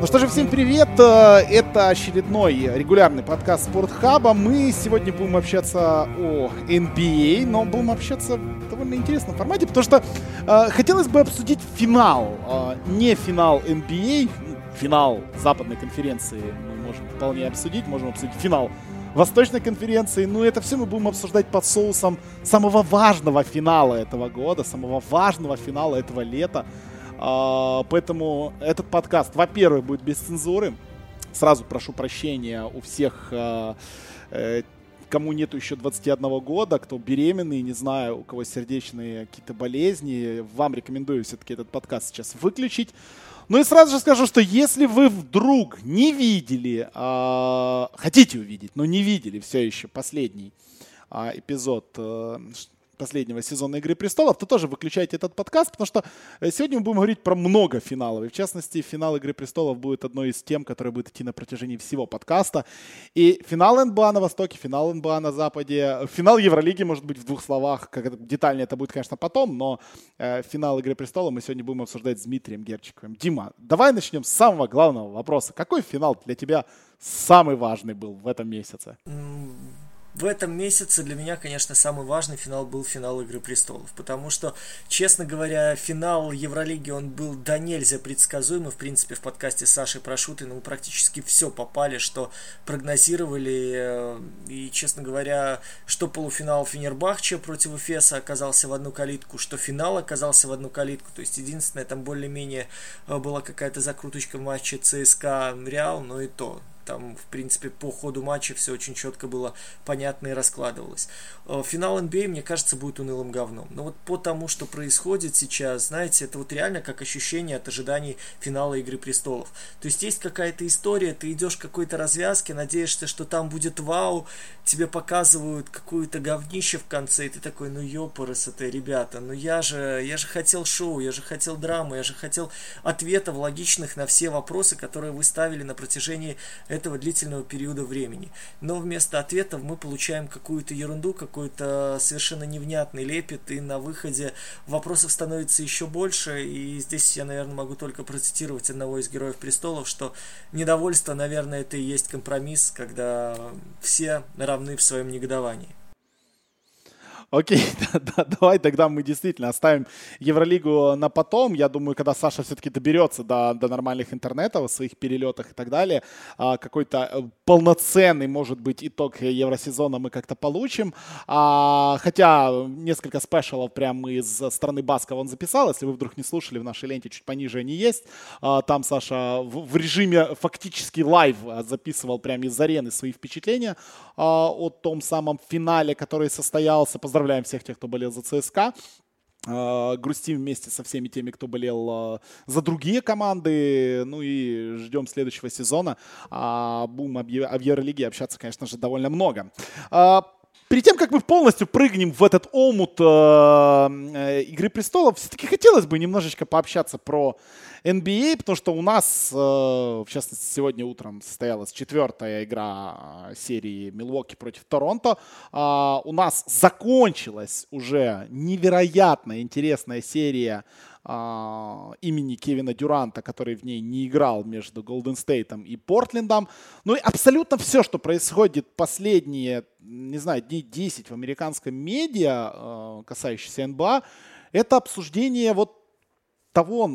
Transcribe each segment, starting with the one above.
Ну что же, всем привет! Э, это очередной регулярный подкаст Спортхаба. Мы сегодня будем общаться о NBA, но будем общаться в довольно интересном формате, потому что э, хотелось бы обсудить финал. Э, не финал NBA, финал западной конференции мы можем вполне обсудить, можем обсудить финал Восточной конференции. Ну, это все мы будем обсуждать под соусом самого важного финала этого года, самого важного финала этого лета. А, поэтому этот подкаст, во-первых, будет без цензуры. Сразу прошу прощения у всех, а, э, кому нету еще 21 года, кто беременный, не знаю, у кого сердечные какие-то болезни. Вам рекомендую все-таки этот подкаст сейчас выключить. Ну и сразу же скажу, что если вы вдруг не видели, э, хотите увидеть, но не видели все еще последний э, эпизод э, последнего сезона «Игры престолов», то тоже выключайте этот подкаст, потому что э, сегодня мы будем говорить про много финалов. И в частности, финал «Игры престолов» будет одной из тем, которая будет идти на протяжении всего подкаста. И финал НБА на Востоке, финал НБА на Западе, финал Евролиги, может быть, в двух словах. Как это, детальнее это будет, конечно, потом, но э, финал «Игры престолов» мы сегодня будем обсуждать с Дмитрием Герчиковым. Дима, давай начнем с самого главного вопроса. Какой финал для тебя самый важный был в этом месяце? В этом месяце для меня, конечно, самый важный финал был финал Игры Престолов, потому что, честно говоря, финал Евролиги, он был до нельзя предсказуемый, в принципе, в подкасте с Сашей Прошутой, мы практически все попали, что прогнозировали, э, и, честно говоря, что полуфинал Фенербахче против Эфеса оказался в одну калитку, что финал оказался в одну калитку, то есть единственное, там более-менее э, была какая-то закруточка в матче ЦСКА Реал, но и то, там, в принципе, по ходу матча все очень четко было понятно и раскладывалось. Э, финал NBA, мне кажется, будет унылым говном. Но вот по тому, что происходит сейчас, знаете, это вот реально как ощущение от ожиданий финала Игры Престолов. То есть есть какая-то история, ты идешь к какой-то развязке, надеешься, что там будет вау, тебе показывают какую-то говнище в конце, и ты такой, ну ёпорос это, ребята, ну я же, я же хотел шоу, я же хотел драмы, я же хотел ответов логичных на все вопросы, которые вы ставили на протяжении этого длительного периода времени. Но вместо ответов мы получаем какую-то ерунду, какой-то совершенно невнятный лепет, и на выходе вопросов становится еще больше. И здесь я, наверное, могу только процитировать одного из героев престолов, что недовольство, наверное, это и есть компромисс, когда все равны в своем негодовании. Окей, да, да, давай тогда мы действительно оставим Евролигу на потом. Я думаю, когда Саша все-таки доберется до, до нормальных интернетов, своих перелетах и так далее, а, какой-то э, полноценный, может быть, итог Евросезона мы как-то получим. А, хотя несколько special -ов прямо из страны Басков он записал. Если вы вдруг не слушали, в нашей ленте чуть пониже они есть. А, там Саша в, режиме фактически live записывал прямо из арены свои впечатления о том самом финале, который состоялся. Поздравляю Поздравляем всех тех, кто болел за ЦСКА. Uh, грустим вместе со всеми теми, кто болел uh, за другие команды. Ну и ждем следующего сезона. Uh, будем об, Евролиге общаться, конечно же, довольно много. Перед тем, как мы полностью прыгнем в этот омут э, Игры престолов, все-таки хотелось бы немножечко пообщаться про NBA, потому что у нас, э, в частности, сегодня утром состоялась четвертая игра э, серии Милуоки против Торонто. А, у нас закончилась уже невероятно интересная серия а, имени Кевина Дюранта, который в ней не играл между Голден Стейтом и Портлендом. Ну и абсолютно все, что происходит последние, не знаю, дней 10 в американском медиа, э, касающихся НБА, это обсуждение вот того,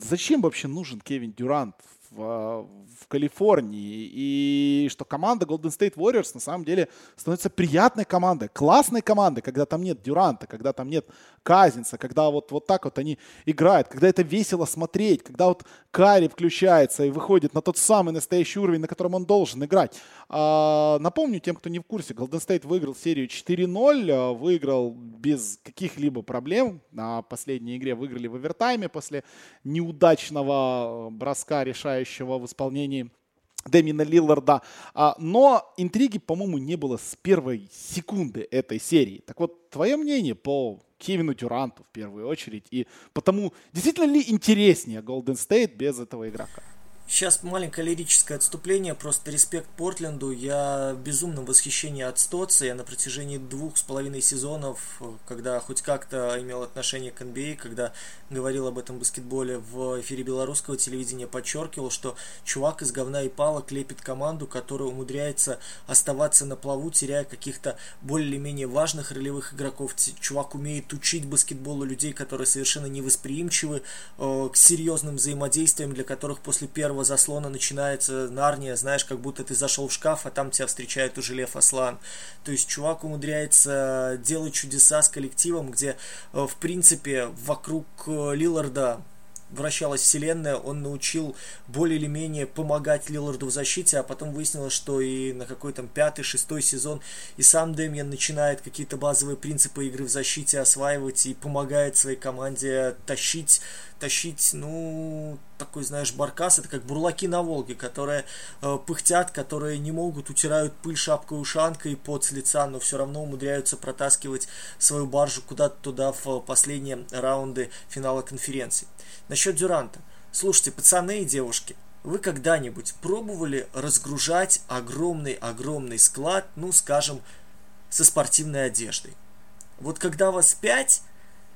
зачем вообще нужен Кевин Дюрант в, в Калифорнии, и что команда Golden State Warriors на самом деле становится приятной командой, классной командой, когда там нет Дюранта, когда там нет Казинца, когда вот, вот так вот они играют, когда это весело смотреть, когда вот Карри включается и выходит на тот самый настоящий уровень, на котором он должен играть. А, напомню тем, кто не в курсе, Golden State выиграл серию 4-0, а, выиграл без каких-либо проблем. На последней игре выиграли в овертайме после неудачного броска, решающего в исполнении Дэмина Лилларда. А, но интриги, по-моему, не было с первой секунды этой серии. Так вот, твое мнение по Кевину Дюранту в первую очередь. И потому, действительно ли интереснее Golden State без этого игрока? Сейчас маленькое лирическое отступление, просто респект Портленду. Я в безумном восхищении от Стоца. Я на протяжении двух с половиной сезонов, когда хоть как-то имел отношение к NBA, а, когда говорил об этом баскетболе в эфире белорусского телевидения, подчеркивал, что чувак из говна и палок лепит команду, которая умудряется оставаться на плаву, теряя каких-то более-менее важных ролевых игроков. Чувак умеет учить баскетболу людей, которые совершенно невосприимчивы э, к серьезным взаимодействиям, для которых после первого первого заслона начинается Нарния, знаешь, как будто ты зашел в шкаф, а там тебя встречает уже Лев Аслан. То есть чувак умудряется делать чудеса с коллективом, где, э, в принципе, вокруг э, Лиларда вращалась вселенная, он научил более или менее помогать Лиларду в защите, а потом выяснилось, что и на какой там пятый, шестой сезон и сам Дэмьен начинает какие-то базовые принципы игры в защите осваивать и помогает своей команде тащить тащить, ну, такой, знаешь, баркас, это как бурлаки на Волге, которые э, пыхтят, которые не могут, утирают пыль шапкой ушанкой под с лица, но все равно умудряются протаскивать свою баржу куда-то туда в последние раунды финала конференции. Насчет Дюранта. Слушайте, пацаны и девушки, вы когда-нибудь пробовали разгружать огромный-огромный склад, ну, скажем, со спортивной одеждой? Вот когда вас пять,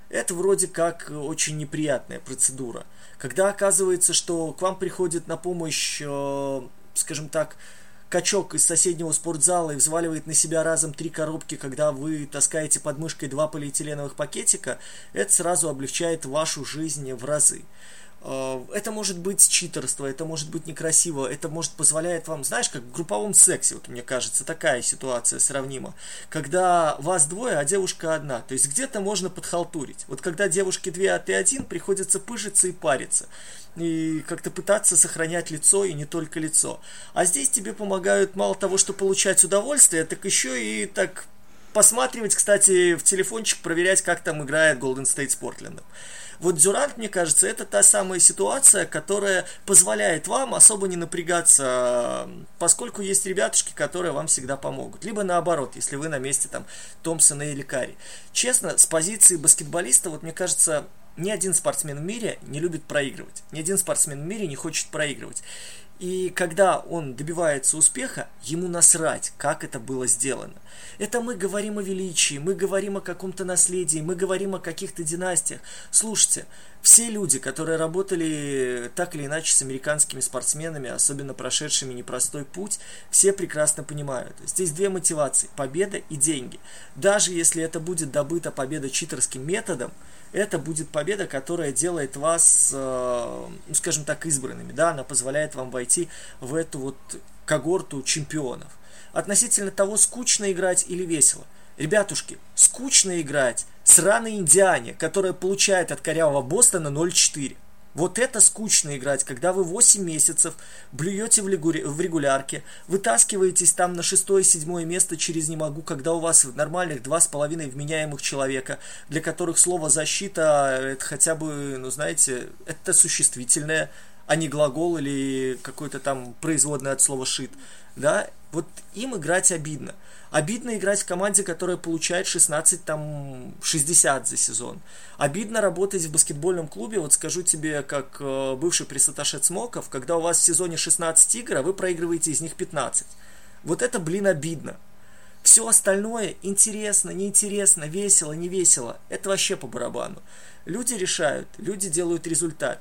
это вроде как очень неприятная процедура. Когда оказывается, что к вам приходит на помощь, э, скажем так, качок из соседнего спортзала и взваливает на себя разом три коробки, когда вы таскаете под мышкой два полиэтиленовых пакетика, это сразу облегчает вашу жизнь в разы. Э, это может быть читерство, это может быть некрасиво, это может позволяет вам, знаешь, как в групповом сексе, вот мне кажется, такая ситуация сравнима, когда вас двое, а девушка одна, то есть где-то можно подхалтурить. Вот когда девушки две, а ты один, приходится пыжиться и париться и как-то пытаться сохранять лицо и не только лицо. А здесь тебе помогают мало того, что получать удовольствие, так еще и так посматривать, кстати, в телефончик, проверять, как там играет Golden State с Портленд. Вот Дюрант, мне кажется, это та самая ситуация, которая позволяет вам особо не напрягаться, поскольку есть ребятушки, которые вам всегда помогут. Либо наоборот, если вы на месте там Томпсона или Карри. Честно, с позиции баскетболиста, вот мне кажется, ни один спортсмен в мире не любит проигрывать. Ни один спортсмен в мире не хочет проигрывать. И когда он добивается успеха, ему насрать, как это было сделано. Это мы говорим о величии, мы говорим о каком-то наследии, мы говорим о каких-то династиях. Слушайте, все люди, которые работали так или иначе с американскими спортсменами, особенно прошедшими непростой путь, все прекрасно понимают. Здесь две мотивации – победа и деньги. Даже если это будет добыта победа читерским методом, это будет победа, которая делает вас, э, ну, скажем так, избранными, да, она позволяет вам войти в эту вот когорту чемпионов. Относительно того, скучно играть или весело. Ребятушки, скучно играть сраной Индиане, которая получает от корявого Бостона 0-4. Вот это скучно играть, когда вы 8 месяцев блюете в, лигури, в регулярке, вытаскиваетесь там на шестое-седьмое место через «не могу», когда у вас нормальных два с половиной вменяемых человека, для которых слово «защита» это хотя бы, ну знаете, это существительное, а не глагол или какой-то там производный от слова «шит». Да, вот им играть обидно. Обидно играть в команде, которая получает 16, там, 60 за сезон. Обидно работать в баскетбольном клубе, вот скажу тебе, как э, бывший пресаташет Смоков, когда у вас в сезоне 16 игр, а вы проигрываете из них 15. Вот это, блин, обидно. Все остальное интересно, неинтересно, весело, не весело. Это вообще по барабану. Люди решают, люди делают результат.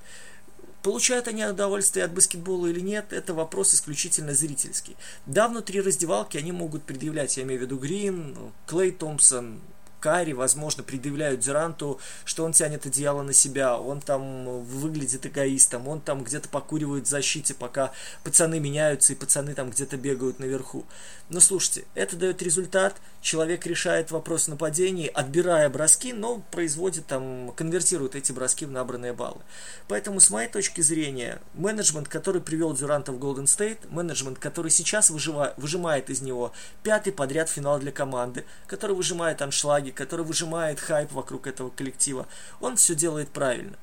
Получают они удовольствие от баскетбола или нет, это вопрос исключительно зрительский. Да, внутри раздевалки они могут предъявлять, я имею в виду Грин, Клей Томпсон, Карри, возможно, предъявляют Дюранту, что он тянет одеяло на себя, он там выглядит эгоистом, он там где-то покуривает в защите, пока пацаны меняются и пацаны там где-то бегают наверху. Но слушайте, это дает результат, человек решает вопрос нападений, отбирая броски, но производит там, конвертирует эти броски в набранные баллы. Поэтому, с моей точки зрения, менеджмент, который привел Дюранта в Golden State, менеджмент, который сейчас выжива, выжимает из него пятый подряд финал для команды, который выжимает аншлаги, который выжимает хайп вокруг этого коллектива, он все делает правильно.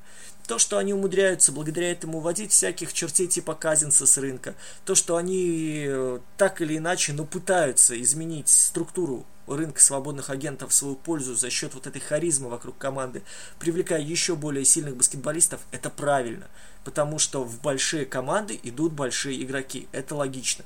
То, что они умудряются благодаря этому уводить всяких чертей типа Казинса с рынка, то, что они э, так или иначе, но пытаются изменить структуру рынка свободных агентов в свою пользу за счет вот этой харизмы вокруг команды, привлекая еще более сильных баскетболистов, это правильно. Потому что в большие команды идут большие игроки. Это логично.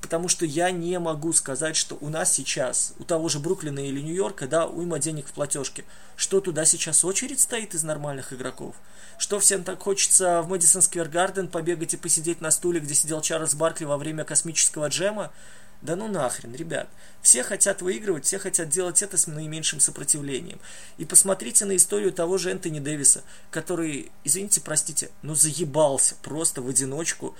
Потому что я не могу сказать, что у нас сейчас, у того же Бруклина или Нью-Йорка, да, уйма денег в платежке. Что туда сейчас очередь стоит из нормальных игроков? Что всем так хочется в Мэдисон Сквер Гарден побегать и посидеть на стуле, где сидел Чарльз Баркли во время космического джема? Да ну нахрен, ребят. Все хотят выигрывать, все хотят делать это с наименьшим сопротивлением. И посмотрите на историю того же Энтони Дэвиса, который, извините, простите, но заебался просто в одиночку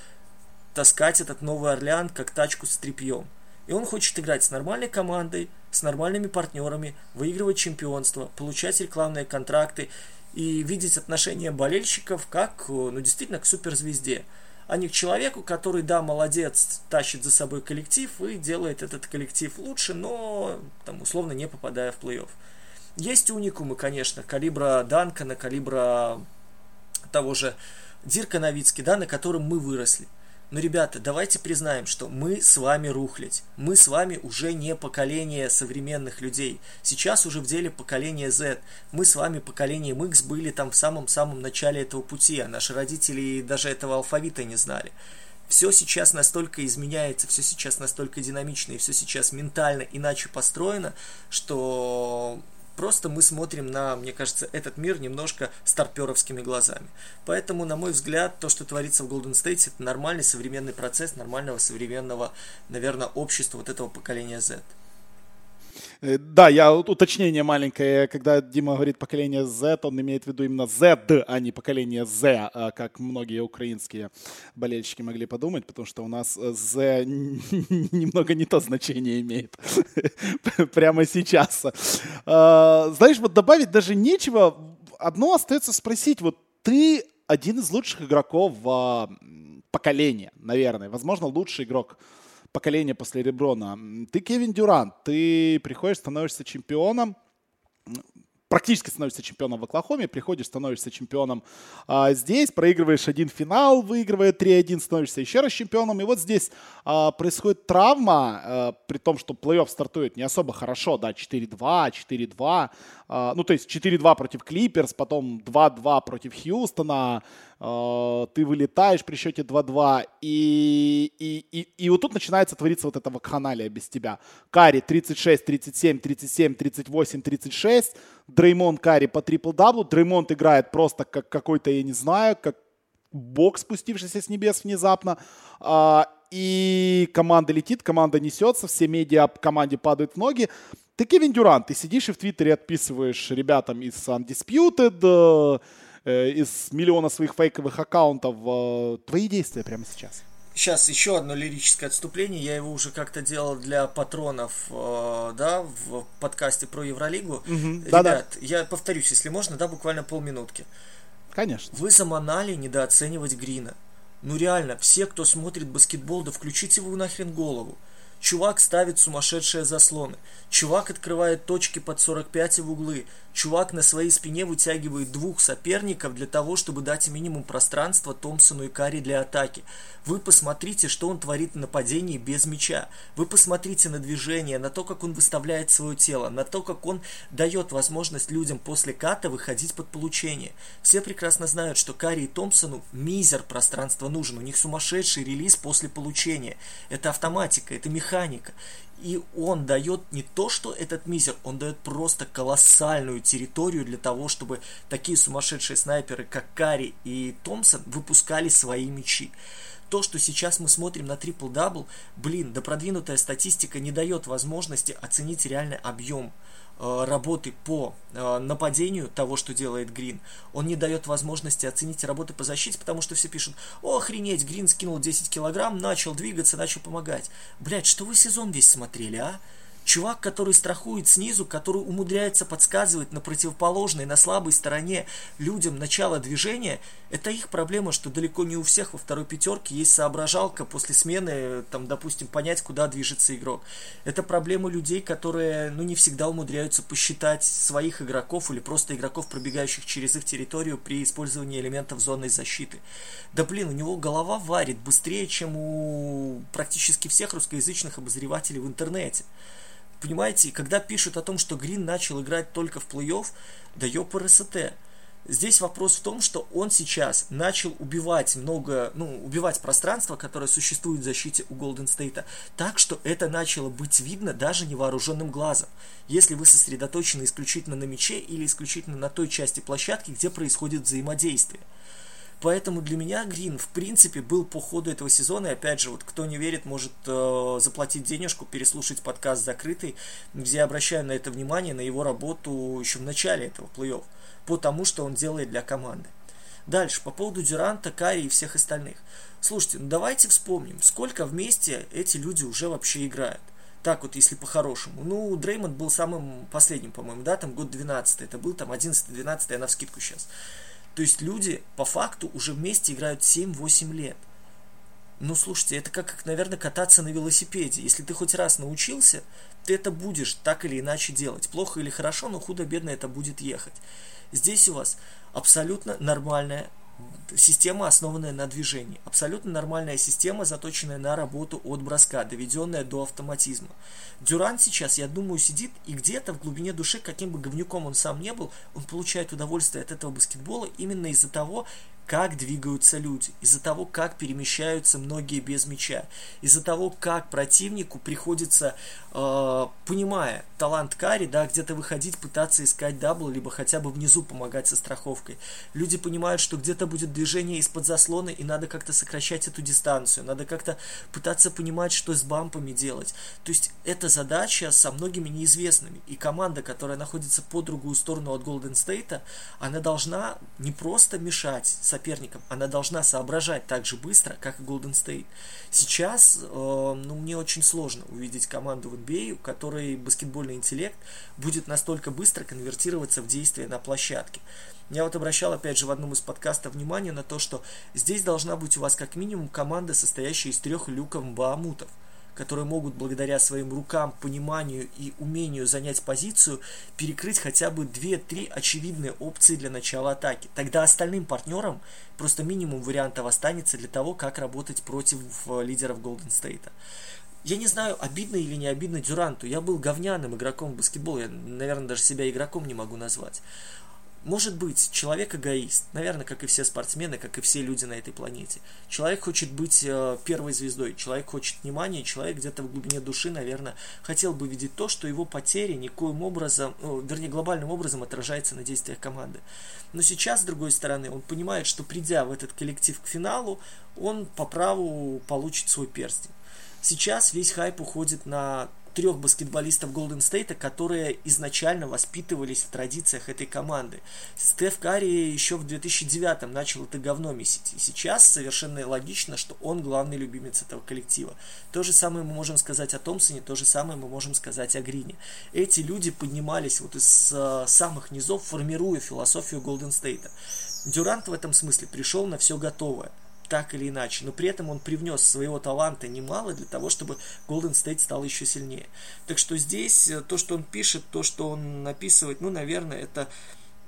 таскать этот Новый Орлеан как тачку с тряпьем. И он хочет играть с нормальной командой, с нормальными партнерами, выигрывать чемпионство, получать рекламные контракты и видеть отношения болельщиков как, ну, действительно, к суперзвезде а не к человеку, который, да, молодец, тащит за собой коллектив и делает этот коллектив лучше, но, там, условно, не попадая в плей-офф. Есть уникумы, конечно, калибра Данкана, калибра того же Дирка Новицки, да, на котором мы выросли. Но, ребята, давайте признаем, что мы с вами рухлядь. Мы с вами уже не поколение современных людей. Сейчас уже в деле поколение Z. Мы с вами поколением X были там в самом-самом начале этого пути, а наши родители даже этого алфавита не знали. Все сейчас настолько изменяется, все сейчас настолько динамично и все сейчас ментально иначе построено, что Просто мы смотрим на, мне кажется, этот мир немножко старперовскими глазами. Поэтому, на мой взгляд, то, что творится в Golden State, это нормальный современный процесс нормального современного, наверное, общества вот этого поколения Z. Э, да, я уточнение маленькое. Когда Дима говорит поколение Z, он имеет в виду именно Z, а не поколение Z, а как многие украинские болельщики могли подумать, потому что у нас Z немного не то значение имеет прямо сейчас. А, знаешь, вот добавить даже нечего. Одно остается спросить. Вот ты один из лучших игроков поколения, наверное. Возможно, лучший игрок поколение после Реброна. Ты Кевин Дюрант, ты приходишь, становишься чемпионом, практически становишься чемпионом в Оклахоме, приходишь, становишься чемпионом а, здесь, проигрываешь один финал, выигрывая 3-1, становишься еще раз чемпионом. И вот здесь а, происходит травма, а, при том, что плей-офф стартует не особо хорошо, да, 4-2, 4-2. А, ну, то есть 4-2 против Клиперс, потом 2-2 против Хьюстона, а, ты вылетаешь при счете 2-2, и, и, и, и вот тут начинается твориться вот эта вакханалия без тебя. Карри 36, 37, 37, 38, 36, Дреймон Карри по трипл-даблу, Дреймонд играет просто как какой-то, я не знаю, как бог, спустившийся с небес внезапно, а, и команда летит, команда несется, все медиа команде падают в ноги. Ты Кевин Дюрант, ты сидишь и в Твиттере отписываешь ребятам из Undisputed, Э, из миллиона своих фейковых аккаунтов. Э, твои действия прямо сейчас. Сейчас еще одно лирическое отступление. Я его уже как-то делал для патронов, э, да, в подкасте про Евролигу. Угу, Ребят, да, да. я повторюсь, если можно, да, буквально полминутки. Конечно. Вы заманали недооценивать Грина. Ну реально, все, кто смотрит баскетбол, да включите его нахрен голову. Чувак ставит сумасшедшие заслоны. Чувак открывает точки под 45 в углы. Чувак на своей спине вытягивает двух соперников для того, чтобы дать минимум пространства Томпсону и Карри для атаки. Вы посмотрите, что он творит в нападении без мяча. Вы посмотрите на движение, на то, как он выставляет свое тело, на то, как он дает возможность людям после cut -а выходить под получение. Все прекрасно знают, что Карри и Томпсону мизер пространства нужен. У них сумасшедший релиз после получения. Это автоматика, это механика. И он дает не то, что этот мизер, он дает просто колоссальную территорию для того, чтобы такие сумасшедшие снайперы, как Карри и Томпсон, выпускали свои мячи. То, что сейчас мы смотрим на triple-double, блин, да продвинутая статистика не дает возможности оценить реальный объем работы по э, нападению того, что делает Грин. Он не дает возможности оценить работы по защите, потому что все пишут, о, охренеть, Грин скинул 10 килограмм, начал двигаться, начал помогать. Блять, что вы сезон весь смотрели, а? Чувак, который страхует снизу, который умудряется подсказывать на противоположной, на слабой стороне людям начало движения, это их проблема, что далеко не у всех во второй пятерке есть соображалка после смены, там, допустим, понять, куда движется игрок. Это проблема людей, которые, ну, не всегда умудряются посчитать своих игроков или просто игроков, пробегающих через их территорию при использовании элементов зонной защиты. Да блин, у него голова варит быстрее, чем у практически всех русскоязычных обозревателей в интернете. Понимаете, когда пишут о том, что Грин начал играть только в плей-офф, да РСТ. Здесь вопрос в том, что он сейчас начал убивать много, ну, убивать пространство, которое существует в защите у Голден Стейта, так что это начало быть видно даже невооруженным глазом, если вы сосредоточены исключительно на мяче или исключительно на той части площадки, где происходит взаимодействие. Поэтому для меня Грин, в принципе, был по ходу этого сезона. И опять же, вот кто не верит, может э, заплатить денежку, переслушать подкаст закрытый, где я обращаю на это внимание, на его работу еще в начале этого плей-офф, по тому, что он делает для команды. Дальше, по поводу Дюранта, Кари и всех остальных. Слушайте, ну давайте вспомним, сколько вместе эти люди уже вообще играют. Так вот, если по-хорошему. Ну, Дреймонд был самым последним, по-моему, да, там год 12 это был, там 11-12, я на вскидку сейчас. То есть люди по факту уже вместе играют 7-8 лет. Ну, слушайте, это как, наверное, кататься на велосипеде. Если ты хоть раз научился, ты это будешь так или иначе делать. Плохо или хорошо, но худо-бедно это будет ехать. Здесь у вас абсолютно нормальная система, основанная на движении. Абсолютно нормальная система, заточенная на работу от броска, доведенная до автоматизма. Дюран сейчас, я думаю, сидит и где-то в глубине души, каким бы говнюком он сам не был, он получает удовольствие от этого баскетбола именно из-за того, как двигаются люди, из-за того, как перемещаются многие без мяча, из-за того, как противнику приходится, э, понимая талант Карри, да, где-то выходить, пытаться искать double, либо хотя бы внизу помогать со страховкой. Люди понимают, что где-то будет движение из-под заслона, и надо как-то сокращать эту дистанцию, надо как-то пытаться понимать, что с бампами делать. То есть эта задача со многими неизвестными, и команда, которая находится по другую сторону от Голден Стейта, она должна не просто мешать соперникам, она должна соображать так же быстро, как и Golden State. Сейчас, э, ну, мне очень сложно увидеть команду в NBA, у которой баскетбольный интеллект будет настолько быстро конвертироваться в действие на площадке. Я вот обращал, опять же, в одном из подкастов внимание на то, что здесь должна быть у вас как минимум команда, состоящая из трех люков Баамутов – которые могут благодаря своим рукам, пониманию и умению занять позицию, перекрыть хотя бы 2-3 очевидные опции для начала атаки. Тогда остальным партнерам просто минимум вариантов останется для того, как работать против э, лидеров Голден Стейта. Я не знаю, обидно или не обидно Дюранту. Я был говняным игроком в баскетбол. Я, наверное, даже себя игроком не могу назвать. Может быть, человек эгоист, наверное, как и все спортсмены, как и все люди на этой планете. Человек хочет быть э, первой звездой, человек хочет внимания, человек где-то в глубине души, наверное, хотел бы видеть то, что его потери никоим образом, ну, вернее, глобальным образом отражается на действиях команды. Но сейчас, с другой стороны, он понимает, что придя в этот коллектив к финалу, он по праву получит свой перстень. Сейчас весь хайп уходит на трех баскетболистов Голден Стейта, которые изначально воспитывались в традициях этой команды. Стеф Карри еще в 2009 начал это говно месить. И сейчас совершенно логично, что он главный любимец этого коллектива. То же самое мы можем сказать о Томпсоне, то же самое мы можем сказать о Грине. Эти люди поднимались вот из э, самых низов, формируя философию Голден Стейта. Дюрант в этом смысле пришел на все готовое так или иначе, но при этом он привнес своего таланта немало для того, чтобы Golden State стал еще сильнее. Так что здесь э, то, что он пишет, то, что он написывает, ну, наверное, это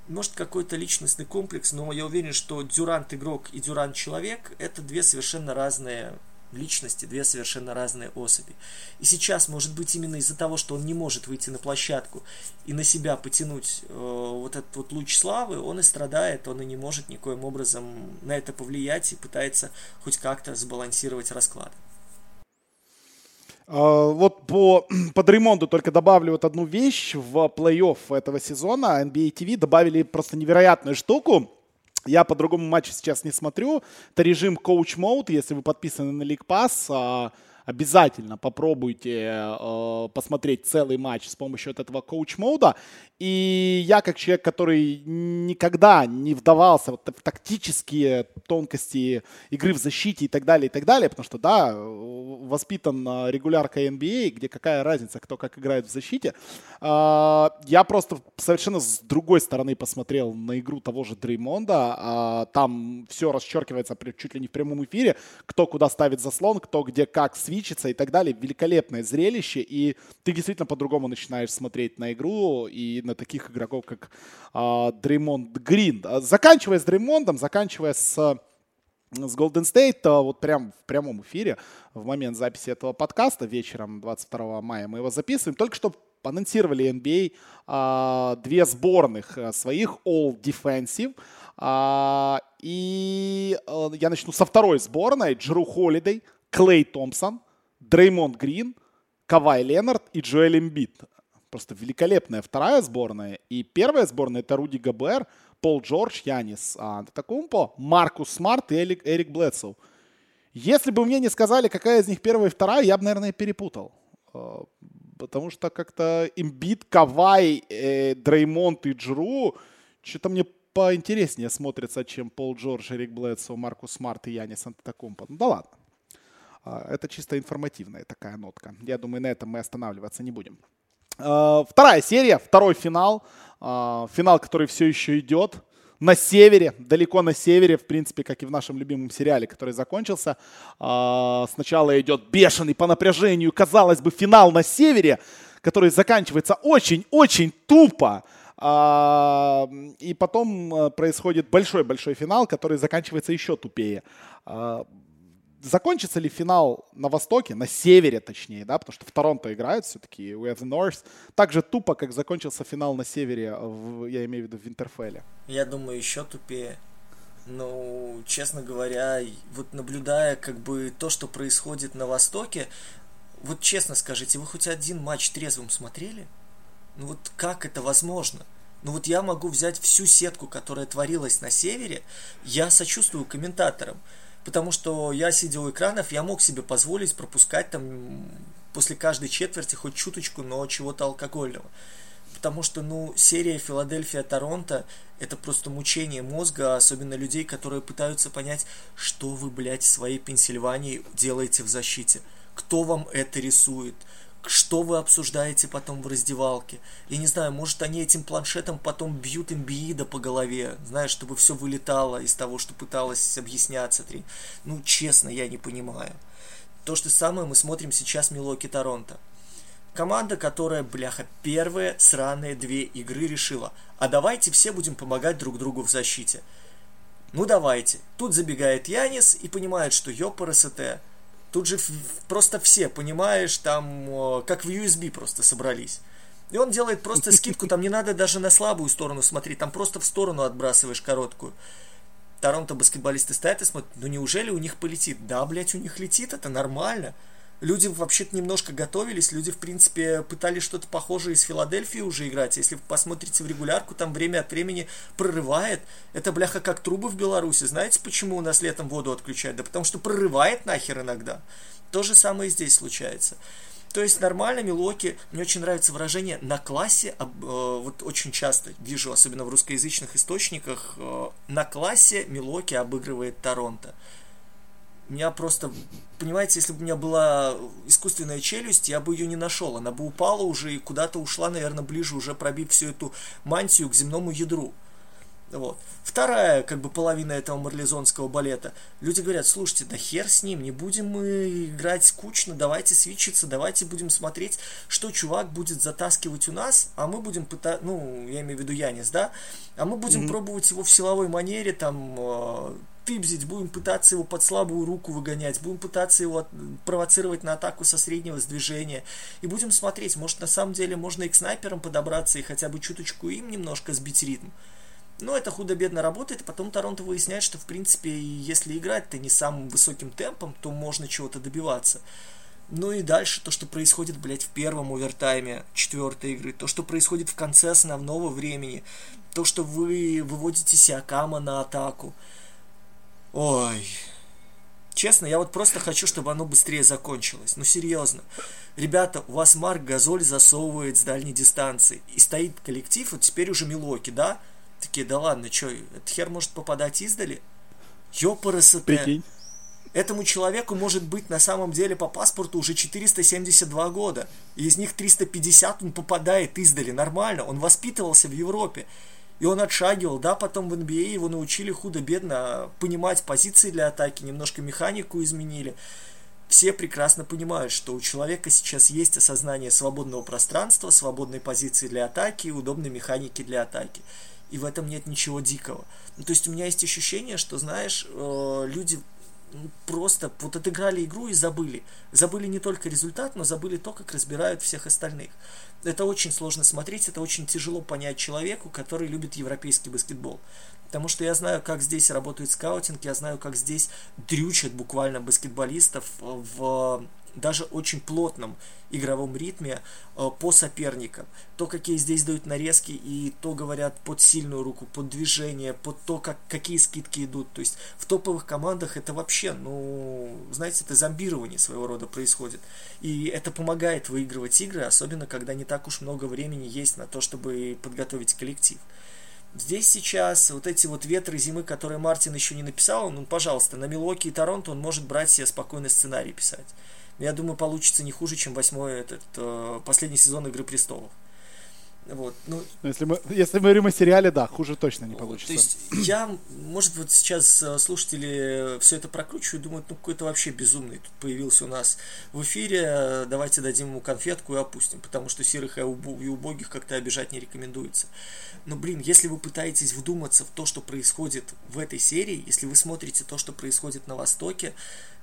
может какой-то личностный комплекс, но я уверен, что Дюрант игрок и Дюрант человек это две совершенно разные личности, две совершенно разные особи. И сейчас, может быть, именно из-за того, что он не может выйти на площадку и на себя потянуть э, вот этот вот луч славы, он и страдает, он и не может никоим образом на это повлиять и пытается хоть как-то сбалансировать расклад. А, вот по, по Дреймонду только добавлю вот одну вещь. В плей-офф этого сезона NBA TV добавили просто невероятную штуку. Я по-другому матчу сейчас не смотрю. Это режим Coach Mode, если вы подписаны на League Pass. Обязательно попробуйте э, посмотреть целый матч с помощью вот этого коуч-мода. И я, как человек, который никогда не вдавался вот в тактические тонкости игры в защите и так далее, и так далее, потому что, да, воспитан регуляркой NBA, а, где какая разница, кто как играет в защите, э, я просто совершенно с другой стороны посмотрел на игру того же Дреймонда. Э, там все расчеркивается чуть ли не в прямом эфире, кто куда ставит заслон, кто где как свичится и так далее. Великолепное зрелище, и ты действительно по-другому начинаешь смотреть на игру и на таких игроков, как э, Дреймонд Грин. Заканчивая с Дреймондом, заканчивая с с Golden State вот прям в прямом эфире в момент записи этого подкаста вечером 22 мая мы его записываем. Только что анонсировали NBA а, две сборных своих All Defensive. А, и а, я начну со второй сборной. Джру Холидей, Клей Томпсон, Дреймонд Грин, Кавай Ленард и Джоэль Эмбиид. Просто великолепная вторая сборная. И первая сборная это Руди Гобер, Пол Джордж, Янис Антетокумпо, Маркус Смарт и Эрик, Эрик Блэдсоу. Если бы мне не сказали, какая из них первая и вторая, я бы, наверное, перепутал. А, потому что как-то Эмбиид, Кавай, э, Дреймонд и Джру что-то мне поинтереснее смотрится, чем Пол Джордж, Эрик Блэдсоу, Маркус Смарт и Янис Антетокумпо. Ну да ладно. А, это чисто информативная такая нотка. Я думаю, на этом мы останавливаться не будем. А, вторая серия, второй финал. А, финал, который все еще идет. На севере, далеко на севере, в принципе, как и в нашем любимом сериале, который закончился. Сначала идет бешеный по напряжению, казалось бы, финал на севере, который заканчивается очень-очень тупо. И потом происходит большой-большой финал, который заканчивается еще тупее закончится ли финал на Востоке, на Севере точнее, да, потому что в Торонто играют все-таки, we have the North, так же тупо, как закончился финал на Севере, в, я имею в виду в Винтерфелле. Я думаю, еще тупее. Ну, честно говоря, вот наблюдая как бы то, что происходит на Востоке, вот честно скажите, вы хоть один матч трезвым смотрели? Ну вот как это возможно? Ну вот я могу взять всю сетку, которая творилась на севере, я сочувствую комментаторам потому что я, сидя у экранов, я мог себе позволить пропускать там после каждой четверти хоть чуточку, но чего-то алкогольного. Потому что, ну, серия Филадельфия-Торонто – это просто мучение мозга, особенно людей, которые пытаются понять, что вы, блядь, в своей Пенсильвании делаете в защите. Кто вам это рисует? Что вы обсуждаете потом в раздевалке. Я не знаю, может они этим планшетом потом бьют имбиида по голове, знаешь, чтобы все вылетало из того, что пыталась объясняться. Ну, честно, я не понимаю. То же самое мы смотрим сейчас Милоки Торонто. Команда, которая, бляха, первые сраные две игры решила. А давайте все будем помогать друг другу в защите. Ну давайте. Тут забегает Янис и понимает, что ёпа РСТ. Тут же просто все, понимаешь, там как в USB просто собрались. И он делает просто скидку, там не надо даже на слабую сторону смотреть, там просто в сторону отбрасываешь короткую. Торонто баскетболисты стоят и смотрят, ну неужели у них полетит? Да, блядь, у них летит, это нормально люди вообще-то немножко готовились, люди, в принципе, пытались что-то похожее из Филадельфии уже играть. Если вы посмотрите в регулярку, там время от времени прорывает. Это, бляха, как трубы в Беларуси. Знаете, почему у нас летом воду отключают? Да потому что прорывает нахер иногда. То же самое и здесь случается. То есть нормально Милоки, мне очень нравится выражение на классе, э, вот очень часто вижу, особенно в русскоязычных источниках, э, на классе Милоки обыгрывает Торонто меня просто, понимаете, если бы у меня была искусственная челюсть, я бы ее не нашел. Она бы упала уже и куда-то ушла, наверное, ближе, уже пробив всю эту мантию к земному ядру. Вот. Вторая, как бы, половина этого марлезонского балета. Люди говорят, слушайте, да хер с ним, не будем мы играть скучно, давайте свечиться, давайте будем смотреть, что чувак будет затаскивать у нас, а мы будем пытаться, ну, я имею в виду Янис, да, а мы будем mm-hmm. пробовать его в силовой манере, там, э, тыбзить, будем пытаться его под слабую руку выгонять, будем пытаться его провоцировать на атаку со среднего сдвижения. И будем смотреть, может на самом деле можно и к снайперам подобраться и хотя бы чуточку им немножко сбить ритм. Но это худо-бедно работает, потом Торонто выясняет, что в принципе, если играть-то не самым высоким темпом, то можно чего-то добиваться. Ну и дальше то, что происходит, блядь, в первом овертайме четвертой игры, то, что происходит в конце основного времени, то, что вы выводите Сиакама на атаку – Ой, Честно, я вот просто хочу, чтобы оно быстрее закончилось. Ну, серьезно. Ребята, у вас Марк Газоль засовывает с дальней дистанции. И стоит коллектив, вот теперь уже Милоки, да? Такие, да ладно, что, этот хер может попадать издали? Ёпарасоте. Прикинь. Этому человеку может быть на самом деле по паспорту уже 472 года. И из них 350 он попадает издали. Нормально. Он воспитывался в Европе. И он отшагивал, да, потом в NBA а его научили худо-бедно понимать позиции для атаки, немножко механику изменили. Все прекрасно понимают, что у человека сейчас есть осознание свободного пространства, свободной позиции для атаки и удобной механики для атаки. И в этом нет ничего дикого. Ну, то есть у меня есть ощущение, что, знаешь, э, люди просто вот отыграли игру и забыли. Забыли не только результат, но забыли то, как разбирают всех остальных. Это очень сложно смотреть, это очень тяжело понять человеку, который любит европейский баскетбол. Потому что я знаю, как здесь работает скаутинг, я знаю, как здесь дрючат буквально баскетболистов в даже очень плотном игровом ритме э, по соперникам. То, какие здесь дают нарезки, и то говорят под сильную руку, под движение, под то, как, какие скидки идут. То есть в топовых командах это вообще, ну, знаете, это зомбирование своего рода происходит. И это помогает выигрывать игры, особенно когда не так уж много времени есть на то, чтобы подготовить коллектив. Здесь сейчас вот эти вот ветры зимы, которые Мартин еще не написал, ну, пожалуйста, на Милоки и Торонто он может брать себе спокойно сценарий писать. Я думаю, получится не хуже, чем восьмой этот э, последний сезон Игры престолов. Вот, ну, ну, если, мы, если мы говорим о сериале, да, хуже точно не получится. То есть я, может, вот сейчас э, слушатели все это прокручивают, думают, ну какой-то вообще безумный тут появился у нас в эфире, давайте дадим ему конфетку и опустим, потому что серых и убогих как-то обижать не рекомендуется. Но, блин, если вы пытаетесь вдуматься в то, что происходит в этой серии, если вы смотрите то, что происходит на Востоке,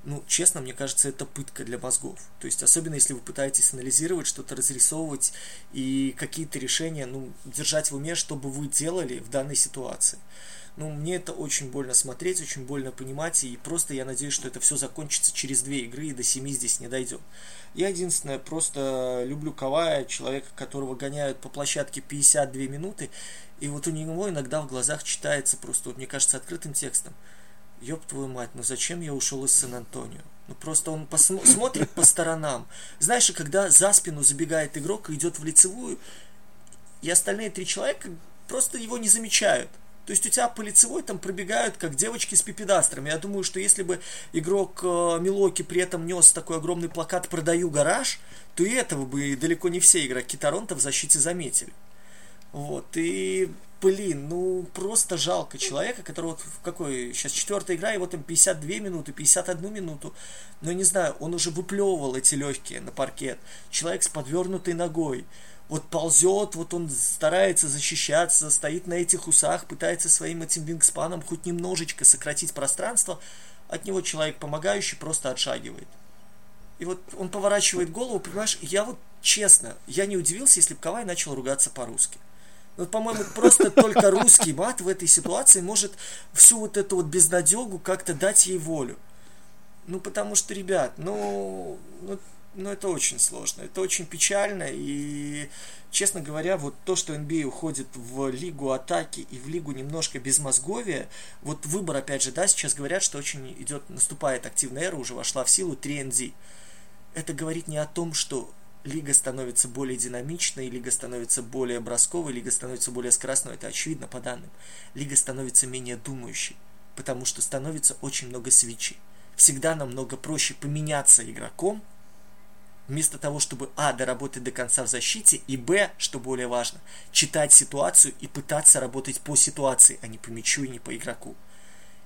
ну, честно, мне кажется, это пытка для мозгов. То есть, особенно если вы пытаетесь анализировать, что-то разрисовывать и какие-то решения, ну, держать в уме, что бы вы делали в данной ситуации. Ну, мне это очень больно смотреть, очень больно понимать, и просто я надеюсь, что это все закончится через две игры, и до семи здесь не дойдем. Я единственное, просто люблю Кавая, человека, которого гоняют по площадке 52 минуты, и вот у него иногда в глазах читается просто, вот, мне кажется, открытым текстом – ёб твою мать, ну зачем я ушел из Сан-Антонио? Ну просто он посмо- смотрит по сторонам. Знаешь, когда за спину забегает игрок и идет в лицевую, и остальные три человека просто его не замечают. То есть у тебя по лицевой там пробегают, как девочки с пипедастрами. Я думаю, что если бы игрок э, Милоки при этом нес такой огромный плакат «Продаю гараж», то и этого бы далеко не все игроки Торонто в защите заметили. Вот, и блин, ну просто жалко человека, который вот в какой, сейчас четвертая игра, его там 52 минуты, 51 минуту, но не знаю, он уже выплевывал эти легкие на паркет. Человек с подвернутой ногой, вот ползет, вот он старается защищаться, стоит на этих усах, пытается своим этим вингспаном хоть немножечко сократить пространство, от него человек помогающий просто отшагивает. И вот он поворачивает голову, понимаешь, я вот честно, я не удивился, если бы Кавай начал ругаться по-русски. Вот, ну, по-моему, просто только русский мат в этой ситуации может всю вот эту вот безнадегу как-то дать ей волю. Ну, потому что, ребят, ну, ну, ну, это очень сложно, это очень печально, и, честно говоря, вот то, что NBA уходит в лигу атаки и в лигу немножко без мозговия, вот выбор, опять же, да, сейчас говорят, что очень идет, наступает активная эра, уже вошла в силу 3ND. Это говорит не о том, что лига становится более динамичной, лига становится более бросковой, лига становится более скоростной. Это очевидно по данным. Лига становится менее думающей, потому что становится очень много свечей. Всегда намного проще поменяться игроком, вместо того, чтобы а. доработать до конца в защите, и б. что более важно, читать ситуацию и пытаться работать по ситуации, а не по мячу и не по игроку.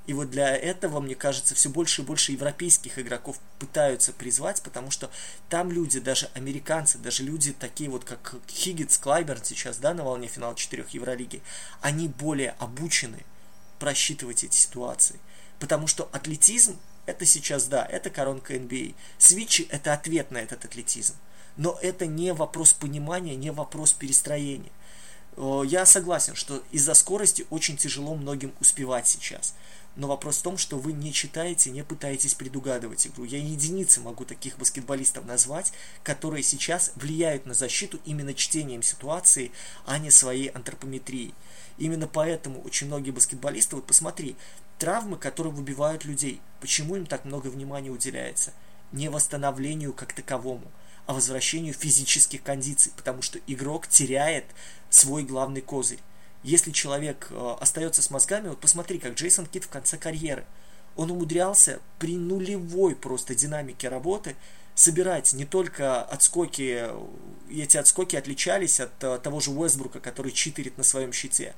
И вот для этого, мне кажется, все больше и больше европейских игроков пытаются призвать, потому что там люди, даже американцы, даже люди такие вот, как Хиггетс, Клайберн сейчас, да, на волне финала четырех Евролиги, они более обучены просчитывать эти ситуации. Потому что атлетизм, это сейчас, да, это коронка NBA. Свитчи – это ответ на этот атлетизм. Но это не вопрос понимания, не вопрос перестроения. Я согласен, что из-за скорости очень тяжело многим успевать сейчас – но вопрос в том, что вы не читаете, не пытаетесь предугадывать игру. Я единицы могу таких баскетболистов назвать, которые сейчас влияют на защиту именно чтением ситуации, а не своей антропометрией. Именно поэтому очень многие баскетболисты, вот посмотри, травмы, которые выбивают людей. Почему им так много внимания уделяется? Не восстановлению как таковому, а возвращению физических кондиций, потому что игрок теряет свой главный козырь. Если человек э, остается с мозгами, вот посмотри, как Джейсон Кит в конце карьеры. Он умудрялся при нулевой просто динамике работы собирать не только отскоки, и эти отскоки отличались от э, того же Уэсбрука, который читерит на своем щите.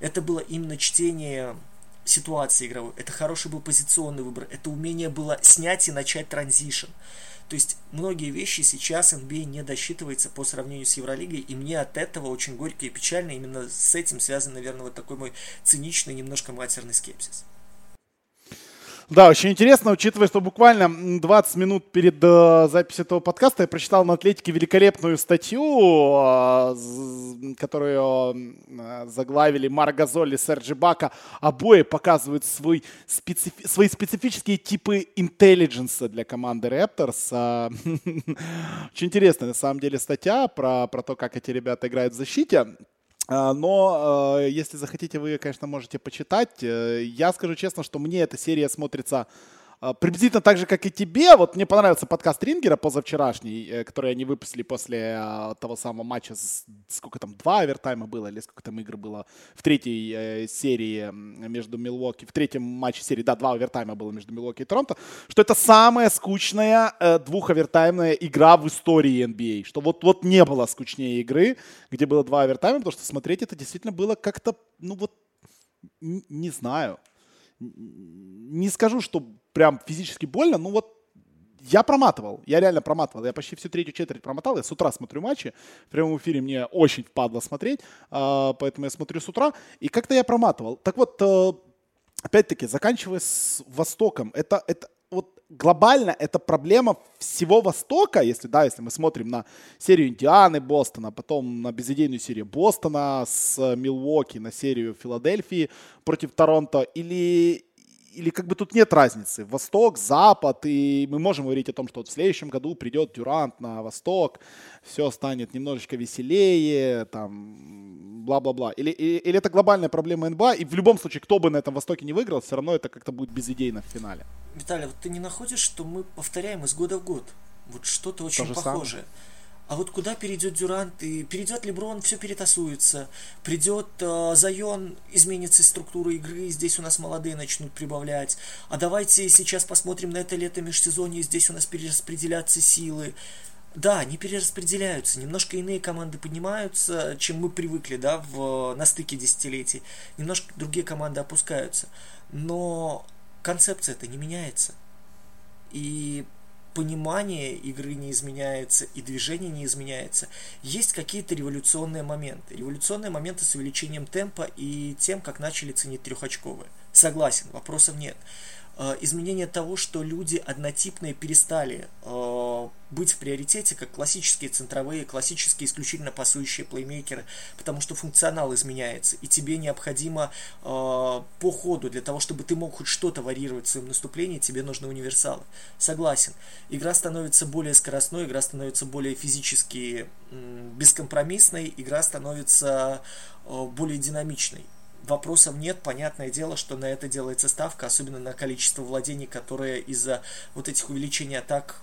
Это было именно чтение ситуации игровой. Это хороший был позиционный выбор. Это умение было снять и начать транзишн. То есть многие вещи сейчас NBA не досчитывается по сравнению с Евролигой, и мне от этого очень горько и печально. Именно с этим связан, наверное, вот такой мой циничный, немножко матерный скепсис. Да, очень интересно, учитывая, что буквально 20 минут перед э, записью этого подкаста я прочитал на Атлетике великолепную статью, э, которую э, заглавили Марго Золли и Серджи Бака. Обои показывают свой специфи- свои специфические типы интеллидженса для команды Raptors. Э, очень интересная, на самом деле, статья про, про то, как эти ребята играют в защите. А, но э, если захотите, вы, конечно, можете почитать. Э, я скажу честно, что мне эта серия смотрится приблизительно так же, как и тебе. Вот мне понравился подкаст Рингера позавчерашний, э, который они выпустили после а, того самого матча. Сколько там, два овертайма было или сколько там игр было в третьей э, серии между Милуоки. В третьем матче серии, да, два овертайма было между Милуоки и Торонто. Что это самая скучная э, двуховертаймная игра в истории NBA. Что вот, вот не было скучнее игры, где было два овертайма, потому что смотреть это действительно было как-то, ну вот, не знаю не скажу, что прям физически больно, ну вот я проматывал, я реально проматывал. Я почти всю третью четверть промотал. Я с утра смотрю матчи. В прямом эфире мне очень впадло смотреть, а, поэтому я смотрю с утра. И как-то я проматывал. Так вот, э, опять-таки, заканчивая с Востоком, это, это глобально это проблема всего Востока, если, да, если мы смотрим на серию Индианы, Бостона, потом на безыдейную серию Бостона с Милуоки, на серию Филадельфии против Торонто, или, или как бы тут нет разницы. Восток, Запад, и мы можем говорить о том, что вот в следующем году придет Дюрант на Восток, все станет немножечко веселее, там, бла-бла-бла. Или, или, или это глобальная проблема НБА, и в любом случае, кто бы на этом Востоке не выиграл, все равно это как-то будет безидейно в финале. Виталий, вот ты не находишь, что мы повторяем из года в год? Вот что-то очень То похожее. Самое. А вот куда перейдет Дюрант и перейдет Леброн, все перетасуется. Придет э, Зайон, изменится структура игры, здесь у нас молодые начнут прибавлять. А давайте сейчас посмотрим на это лето межсезонье, здесь у нас перераспределятся силы. Да, они перераспределяются. Немножко иные команды поднимаются, чем мы привыкли, да, в, на стыке десятилетий. Немножко другие команды опускаются. Но концепция это не меняется. И понимание игры не изменяется и движение не изменяется. Есть какие-то революционные моменты. Революционные моменты с увеличением темпа и тем, как начали ценить трехочковые. Согласен, вопросов нет. Э, изменение того, что люди однотипные перестали э, быть в приоритете, как классические центровые, классические исключительно пасующие плеймейкеры, потому что функционал изменяется, и тебе необходимо э, по ходу, для того, чтобы ты мог хоть что-то варьировать в своем наступлении, тебе нужны универсалы. Согласен. Игра становится более скоростной, игра становится более физически бескомпромиссной, игра становится более динамичной вопросов нет. Понятное дело, что на это делается ставка, особенно на количество владений, которые из-за вот этих увеличений атак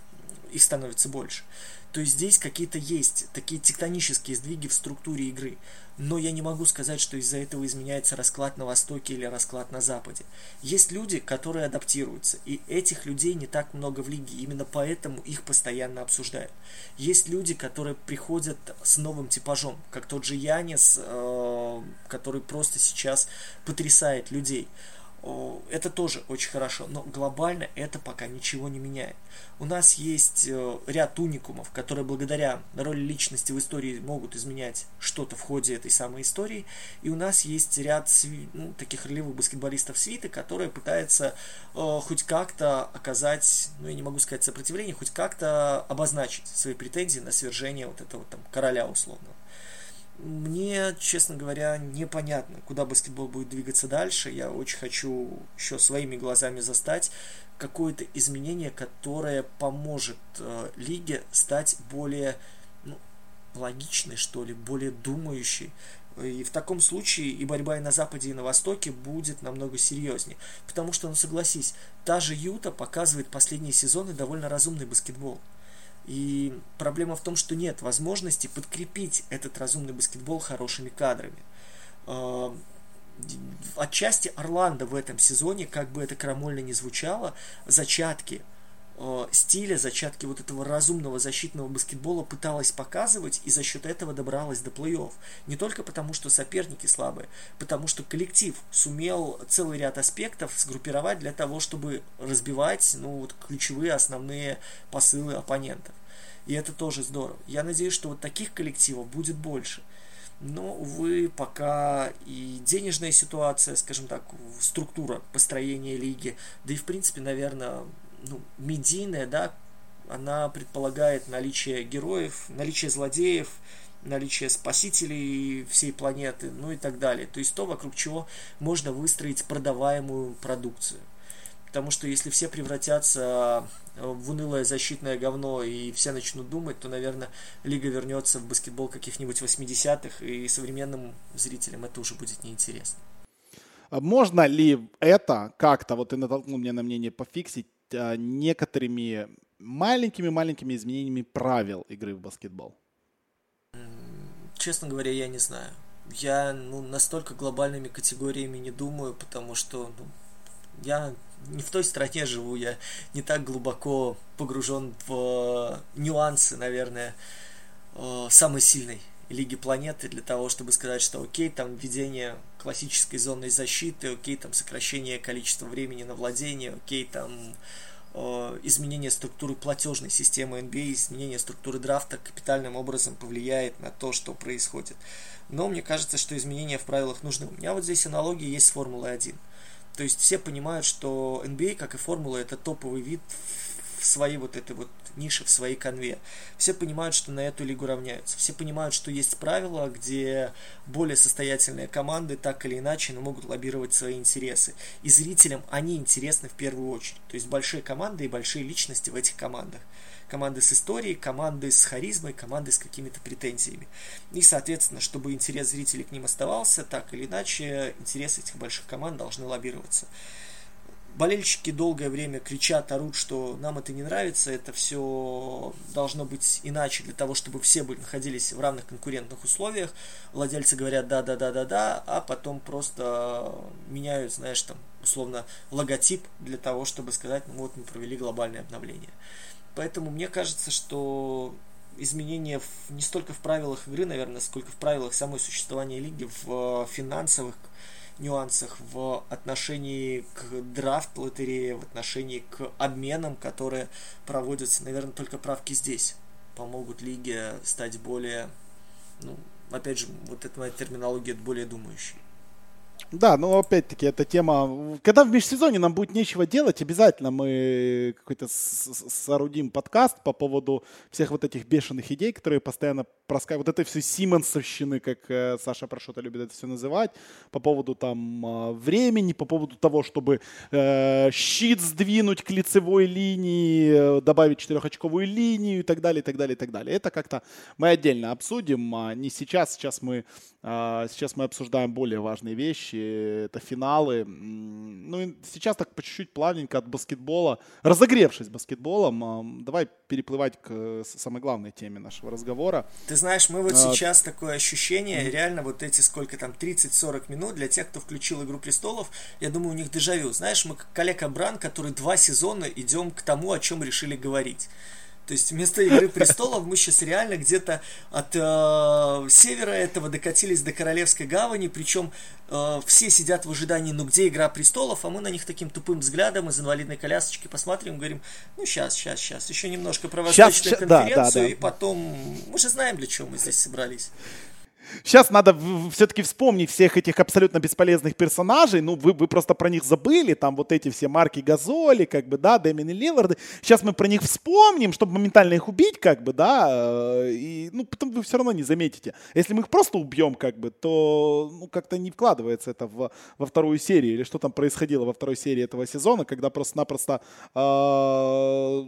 их становится больше. То здесь какие-то есть такие тектонические сдвиги в структуре игры. Но я не могу сказать, что из-за этого изменяется расклад на Востоке или расклад на Западе. Есть люди, которые адаптируются, и этих людей не так много в лиге, именно поэтому их постоянно обсуждают. Есть люди, которые приходят с новым типажом, как тот же Янис, э, который просто сейчас потрясает людей это тоже очень хорошо, но глобально это пока ничего не меняет. У нас есть э, ряд уникумов, которые благодаря роли личности в истории могут изменять что-то в ходе этой самой истории, и у нас есть ряд ну, таких ролевых баскетболистов свиты, которые пытаются э, хоть как-то оказать, ну я не могу сказать сопротивление, хоть как-то обозначить свои претензии на свержение вот этого там короля условного. Мне, честно говоря, непонятно, куда баскетбол будет двигаться дальше. Я очень хочу еще своими глазами застать какое-то изменение, которое поможет э, лиге стать более ну, логичной, что ли, более думающей, И в таком случае и борьба и на Западе, и на Востоке будет намного серьезнее. Потому что, ну согласись, та же Юта показывает последние сезоны довольно разумный баскетбол. И проблема в том, что нет возможности подкрепить этот разумный баскетбол хорошими кадрами. А, отчасти Орландо в этом сезоне, как бы это крамольно не звучало, зачатки Э, стиля, зачатки вот этого разумного защитного баскетбола пыталась показывать и за счет этого добралась до плей-офф. Не только потому, что соперники слабые, потому что коллектив сумел целый ряд аспектов сгруппировать для того, чтобы разбивать ну, вот, ключевые основные посылы оппонентов. И это тоже здорово. Я надеюсь, что вот таких коллективов будет больше. Но, увы, пока и денежная ситуация, скажем так, структура построения лиги, да и, в принципе, наверное, ну, медийная, да, она предполагает наличие героев, наличие злодеев, наличие спасителей всей планеты, ну и так далее. То есть то, вокруг чего можно выстроить продаваемую продукцию. Потому что если все превратятся в унылое защитное говно и все начнут думать, то, наверное, лига вернется в баскетбол каких-нибудь 80-х, и современным зрителям это уже будет неинтересно. А можно ли это как-то, вот ты натолкнул меня на мнение, пофиксить а, некоторыми маленькими-маленькими изменениями правил игры в баскетбол? Честно говоря, я не знаю. Я ну, настолько глобальными категориями не думаю, потому что ну, я не в той стране живу, я не так глубоко погружен в нюансы, наверное, э, самой сильной лиги планеты для того, чтобы сказать, что окей, там введение классической зонной защиты, окей, там сокращение количества времени на владение, окей, там э, изменение структуры платежной системы NBA, а, изменение структуры драфта капитальным образом повлияет на то, что происходит. Но мне кажется, что изменения в правилах нужны. У меня вот здесь аналогия есть с Формулой 1. То есть все понимают, что NBA, а, как и Формула, это топовый вид в своей вот этой вот нише, в своей конве. Все понимают, что на эту лигу равняются. Все понимают, что есть правила, где более состоятельные команды так или иначе но могут лоббировать свои интересы. И зрителям они интересны в первую очередь. То есть большие команды и большие личности в этих командах команды с историей, команды с харизмой, команды с какими-то претензиями. И, соответственно, чтобы интерес зрителей к ним оставался, так или иначе, интересы этих больших команд должны лоббироваться болельщики долгое время кричат, орут, что нам это не нравится, это все должно быть иначе для того, чтобы все были, находились в равных конкурентных условиях. Владельцы говорят да, да, да, да, да, а потом просто меняют, знаешь, там, условно, логотип для того, чтобы сказать, ну вот мы провели глобальное обновление. Поэтому мне кажется, что изменения в, не столько в правилах игры, наверное, сколько в правилах самой существования лиги, в финансовых нюансах в отношении к драфт лотерее, в отношении к обменам, которые проводятся. Наверное, только правки здесь помогут лиге стать более, ну, опять же, вот эта моя терминология более думающей. Да, но опять-таки эта тема... Когда в межсезоне нам будет нечего делать, обязательно мы какой-то соорудим подкаст по поводу всех вот этих бешеных идей, которые постоянно проскакивают. Вот этой всей Симонсовщины, как э, Саша Прошота любит это все называть, по поводу там э, времени, по поводу того, чтобы э, щит сдвинуть к лицевой линии, э, добавить четырехочковую линию и так далее, и так далее, и так далее. Это как-то мы отдельно обсудим, а не сейчас. Сейчас мы, э, сейчас мы обсуждаем более важные вещи это финалы. Ну и сейчас так по чуть-чуть плавненько от баскетбола, разогревшись баскетболом, давай переплывать к самой главной теме нашего разговора. Ты знаешь, мы вот а... сейчас такое ощущение, mm-hmm. реально вот эти сколько там, 30-40 минут для тех, кто включил «Игру престолов», я думаю, у них дежавю. Знаешь, мы как коллега Бран, который два сезона идем к тому, о чем решили говорить. То есть вместо Игры престолов мы сейчас реально где-то от э, севера этого докатились до Королевской гавани, причем э, все сидят в ожидании, ну где Игра престолов, а мы на них таким тупым взглядом из инвалидной колясочки посмотрим, говорим, ну сейчас, сейчас, сейчас, еще немножко про восточную конференцию, да, да, да. и потом мы же знаем, для чего мы здесь собрались. Сейчас надо все-таки вспомнить всех этих абсолютно бесполезных персонажей. Ну, вы, вы просто про них забыли. Там вот эти все марки Газоли, как бы, да, Дэмин и Лилларды. Сейчас мы про них вспомним, чтобы моментально их убить, как бы, да. Э, и, ну, потом вы все равно не заметите. Если мы их просто убьем, как бы, то, ну, как-то не вкладывается это в, во вторую серию. Или что там происходило во второй серии этого сезона, когда просто-напросто э,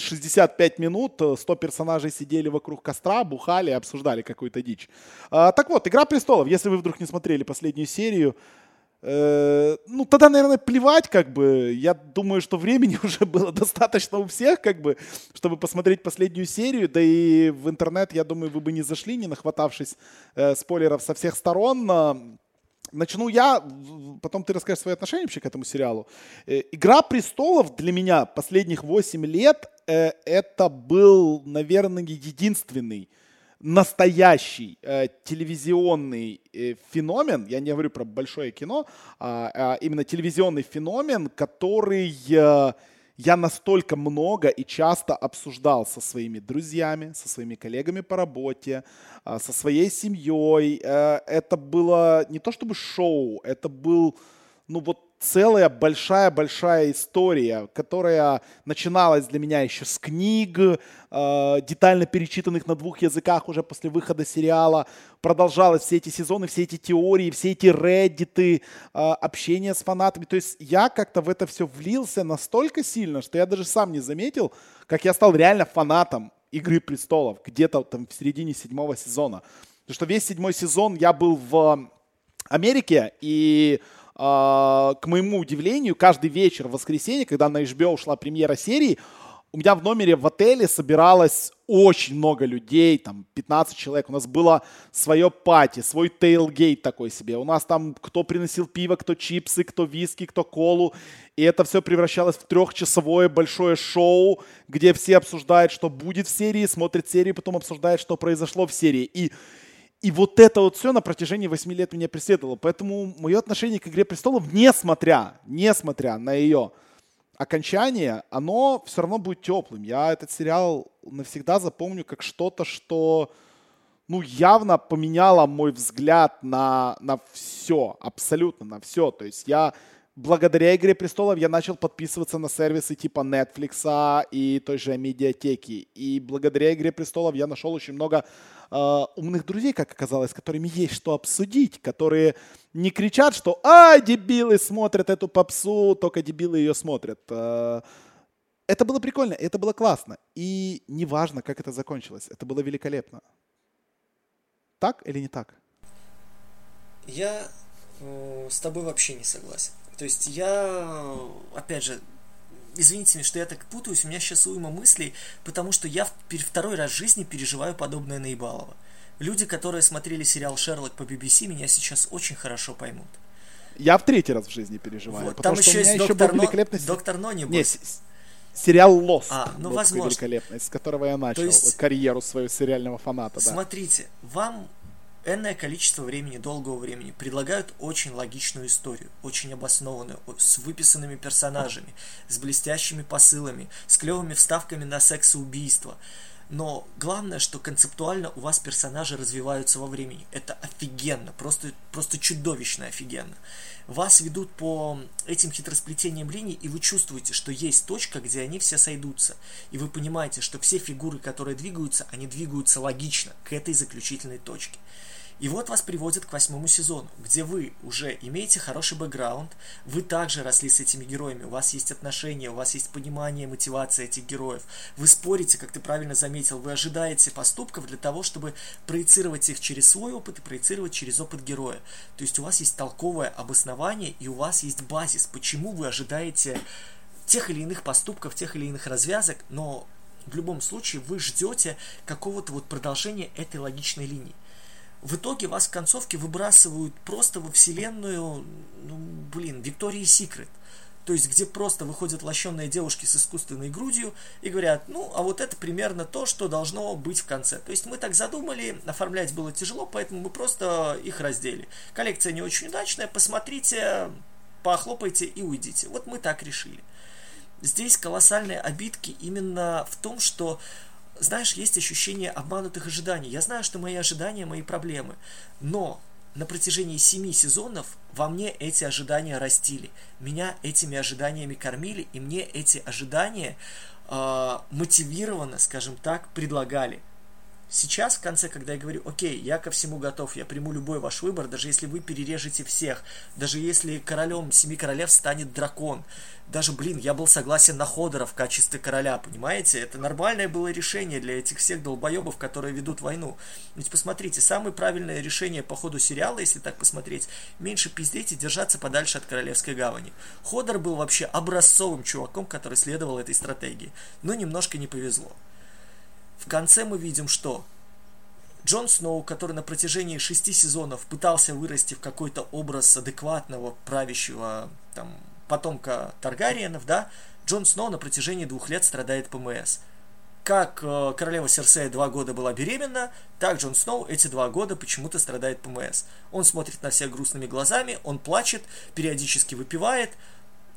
65 минут 100 персонажей сидели вокруг костра, бухали, обсуждали какую-то дичь. А, так вот, «Игра престолов», если вы вдруг не смотрели последнюю серию, э, ну, тогда, наверное, плевать, как бы. Я думаю, что времени уже было достаточно у всех, как бы, чтобы посмотреть последнюю серию. Да и в интернет, я думаю, вы бы не зашли, не нахватавшись э, спойлеров со всех сторон. Начну я, потом ты расскажешь свои отношения вообще к этому сериалу. Э, «Игра престолов» для меня последних 8 лет э, это был, наверное, единственный настоящий э, телевизионный э, феномен, я не говорю про большое кино, а, а именно телевизионный феномен, который э, я настолько много и часто обсуждал со своими друзьями, со своими коллегами по работе, э, со своей семьей. Э, это было не то чтобы шоу, это был, ну вот целая большая-большая история, которая начиналась для меня еще с книг, э, детально перечитанных на двух языках уже после выхода сериала, продолжалась все эти сезоны, все эти теории, все эти реддиты, э, общение с фанатами. То есть я как-то в это все влился настолько сильно, что я даже сам не заметил, как я стал реально фанатом «Игры престолов» где-то там в середине седьмого сезона. Потому что весь седьмой сезон я был в Америке, и к моему удивлению, каждый вечер в воскресенье, когда на HBO шла премьера серии, у меня в номере в отеле собиралось очень много людей, там 15 человек. У нас было свое пати, свой тейлгейт такой себе. У нас там кто приносил пиво, кто чипсы, кто виски, кто колу. И это все превращалось в трехчасовое большое шоу, где все обсуждают, что будет в серии, смотрят серию, потом обсуждают, что произошло в серии. И и вот это вот все на протяжении 8 лет меня преследовало. Поэтому мое отношение к «Игре престолов», несмотря, несмотря на ее окончание, оно все равно будет теплым. Я этот сериал навсегда запомню как что-то, что ну, явно поменяло мой взгляд на, на все, абсолютно на все. То есть я благодаря «Игре престолов» я начал подписываться на сервисы типа Netflix и той же медиатеки. И благодаря «Игре престолов» я нашел очень много э, умных друзей, как оказалось, с которыми есть что обсудить, которые не кричат, что «А, дебилы смотрят эту попсу, только дебилы ее смотрят». Э, это было прикольно, это было классно. И неважно, как это закончилось, это было великолепно. Так или не так? Я э, с тобой вообще не согласен. То есть я, опять же, извините меня, что я так путаюсь, у меня сейчас уйма мыслей, потому что я второй раз в жизни переживаю подобное Наибалово. Люди, которые смотрели сериал «Шерлок» по BBC, меня сейчас очень хорошо поймут. Я в третий раз в жизни переживаю. Вот, там еще есть доктор, еще Но... доктор Но, небось. Нет, сериал «Лост». А, ну, возможно. великолепный, с которого я начал есть... карьеру своего сериального фаната. Смотрите, да. вам энное количество времени, долгого времени, предлагают очень логичную историю, очень обоснованную, с выписанными персонажами, с блестящими посылами, с клевыми вставками на секс и убийство. Но главное, что концептуально у вас персонажи развиваются во времени. Это офигенно, просто, просто чудовищно офигенно. Вас ведут по этим хитросплетениям линий, и вы чувствуете, что есть точка, где они все сойдутся. И вы понимаете, что все фигуры, которые двигаются, они двигаются логично к этой заключительной точке. И вот вас приводят к восьмому сезону, где вы уже имеете хороший бэкграунд, вы также росли с этими героями, у вас есть отношения, у вас есть понимание, мотивация этих героев. Вы спорите, как ты правильно заметил, вы ожидаете поступков для того, чтобы проецировать их через свой опыт и проецировать через опыт героя. То есть у вас есть толковое обоснование и у вас есть базис, почему вы ожидаете тех или иных поступков, тех или иных развязок, но в любом случае вы ждете какого-то вот продолжения этой логичной линии в итоге вас в концовке выбрасывают просто во вселенную, ну, блин, Виктории Секрет. То есть, где просто выходят лощенные девушки с искусственной грудью и говорят, ну, а вот это примерно то, что должно быть в конце. То есть, мы так задумали, оформлять было тяжело, поэтому мы просто их раздели. Коллекция не очень удачная, посмотрите, похлопайте и уйдите. Вот мы так решили. Здесь колоссальные обидки именно в том, что знаешь, есть ощущение обманутых ожиданий. Я знаю, что мои ожидания, мои проблемы. Но на протяжении семи сезонов во мне эти ожидания растили. Меня этими ожиданиями кормили, и мне эти ожидания э, мотивированно, скажем так, предлагали. Сейчас, в конце, когда я говорю, окей, я ко всему готов, я приму любой ваш выбор, даже если вы перережете всех, даже если королем Семи Королев станет дракон, даже, блин, я был согласен на Ходора в качестве короля, понимаете? Это нормальное было решение для этих всех долбоебов, которые ведут войну. Ведь посмотрите, самое правильное решение по ходу сериала, если так посмотреть, меньше пиздеть и держаться подальше от Королевской гавани. Ходор был вообще образцовым чуваком, который следовал этой стратегии, но немножко не повезло. В конце мы видим, что Джон Сноу, который на протяжении шести сезонов пытался вырасти в какой-то образ адекватного правящего там, потомка Таргариенов, да, Джон Сноу на протяжении двух лет страдает ПМС. Как э, королева Серсея два года была беременна, так Джон Сноу эти два года почему-то страдает ПМС. Он смотрит на всех грустными глазами, он плачет, периодически выпивает,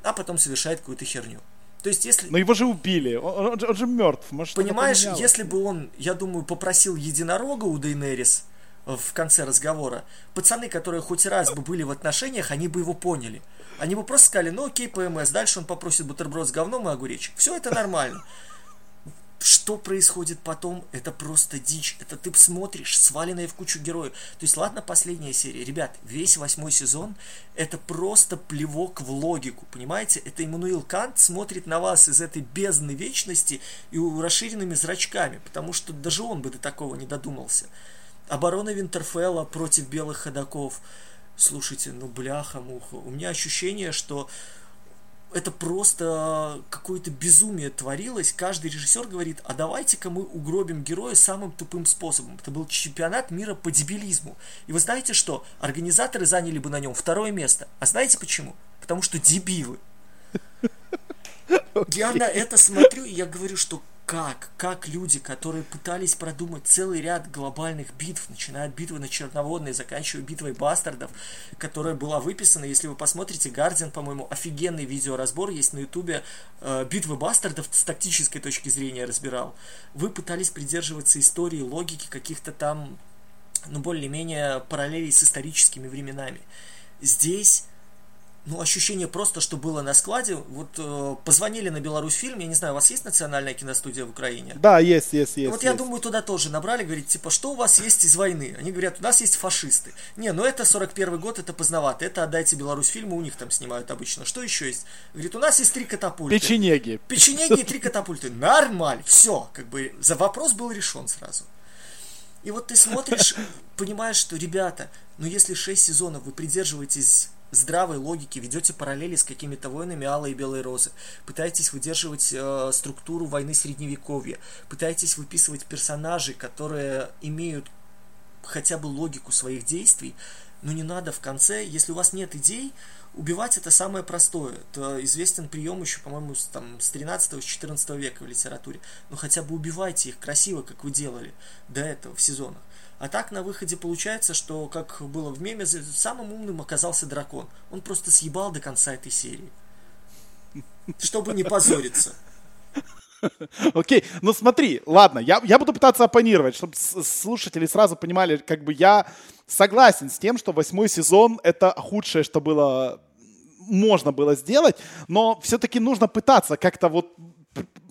а потом совершает какую-то херню. То есть, если... Но его же убили, он, он, он же мертв. Может, Понимаешь, если бы он, я думаю, попросил единорога у Дейнерис в конце разговора, пацаны, которые хоть раз бы были в отношениях, они бы его поняли. Они бы просто сказали, ну окей, ПМС, дальше он попросит бутерброд с говном и огуречек. Все это нормально. Что происходит потом, это просто дичь. Это ты смотришь, сваленные в кучу героев. То есть, ладно, последняя серия. Ребят, весь восьмой сезон это просто плевок в логику, понимаете? Это Иммануил Кант смотрит на вас из этой бездны вечности и расширенными зрачками, потому что даже он бы до такого не додумался. Оборона Винтерфелла против белых ходаков. Слушайте, ну бляха-муха. У меня ощущение, что это просто какое-то безумие творилось. Каждый режиссер говорит, а давайте-ка мы угробим героя самым тупым способом. Это был чемпионат мира по дебилизму. И вы знаете что? Организаторы заняли бы на нем второе место. А знаете почему? Потому что дебилы. Я на это смотрю, и я говорю, что как, как люди, которые пытались продумать целый ряд глобальных битв, начиная от битвы на Черноводной, заканчивая битвой бастардов, которая была выписана, если вы посмотрите, Гардиан, по-моему, офигенный видеоразбор есть на ютубе, э, битвы бастардов с тактической точки зрения разбирал. Вы пытались придерживаться истории, логики каких-то там, ну, более-менее параллелей с историческими временами. Здесь ну, ощущение просто, что было на складе. Вот э, позвонили на Беларусь фильм, я не знаю, у вас есть национальная киностудия в Украине? Да, есть, есть, есть. Вот есть. я думаю, туда тоже набрали, говорит, типа, что у вас есть из войны? Они говорят, у нас есть фашисты. Не, ну это 41 год, это поздновато, это отдайте Беларусь фильму, у них там снимают обычно. Что еще есть? Говорит, у нас есть три катапульты. Печенеги. Печенеги и три катапульты. Нормаль, все, как бы, за вопрос был решен сразу. И вот ты смотришь, понимаешь, что, ребята, ну если 6 сезонов вы придерживаетесь здравой логики, ведете параллели с какими-то войнами Алой и Белой Розы, пытаетесь выдерживать э, структуру войны Средневековья, пытаетесь выписывать персонажей, которые имеют хотя бы логику своих действий, но не надо в конце, если у вас нет идей, убивать это самое простое. Это известен прием еще, по-моему, с, там, с 13-14 века в литературе. Но хотя бы убивайте их красиво, как вы делали до этого в сезонах. А так на выходе получается, что, как было в меме, самым умным оказался дракон. Он просто съебал до конца этой серии. Чтобы не позориться. Окей, ну смотри, ладно, я, я буду пытаться оппонировать, чтобы слушатели сразу понимали, как бы я согласен с тем, что восьмой сезон это худшее, что было можно было сделать, но все-таки нужно пытаться как-то вот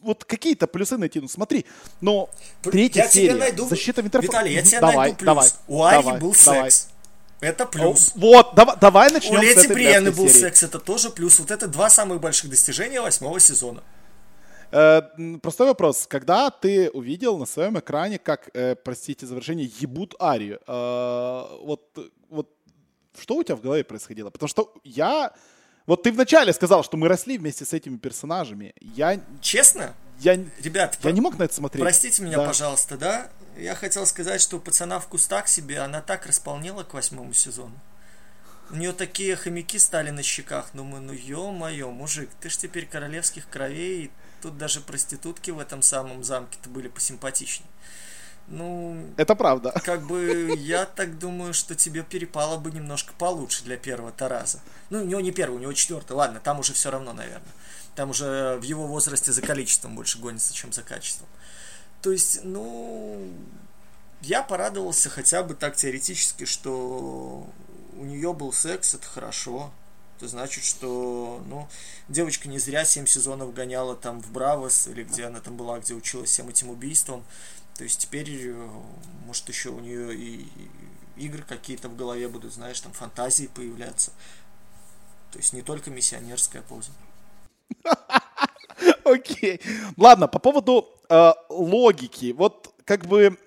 вот какие-то плюсы найти. Ну смотри, но третья я серия, найду... защита Винтерфелла. Виталий, я тебе давай, найду плюс. Давай, У Ари давай, был давай. секс. Это плюс. Вот, давай, давай начнем У Лети Бриены был серии. секс, это тоже плюс. Вот это два самых больших достижения восьмого сезона. Э, простой вопрос. Когда ты увидел на своем экране, как, э, простите за выражение, ебут Арию, э, вот, вот что у тебя в голове происходило? Потому что я вот ты вначале сказал, что мы росли вместе с этими персонажами. Я... Честно? Я, Ребят, я про... не мог на это смотреть. Простите меня, да. пожалуйста, да? Я хотел сказать, что пацана вкус так себе, она так располнела к восьмому сезону. У нее такие хомяки стали на щеках. Думаю, ну ё-моё, мужик, ты ж теперь королевских кровей. Тут даже проститутки в этом самом замке-то были посимпатичнее. Ну, это правда. Как бы я так думаю, что тебе перепало бы немножко получше для первого Тараза. Ну, у него не первый, у него четвертый. Ладно, там уже все равно, наверное. Там уже в его возрасте за количеством больше гонится, чем за качеством. То есть, ну, я порадовался хотя бы так теоретически, что у нее был секс, это хорошо. Это значит, что, ну, девочка не зря 7 сезонов гоняла там в Бравос, или где она там была, где училась всем этим убийствам То есть теперь, э, может, еще у нее и игры какие-то в голове будут, знаешь, там фантазии появляться. То есть не только миссионерская поза. Окей. Ладно, по поводу э, логики. Вот как бы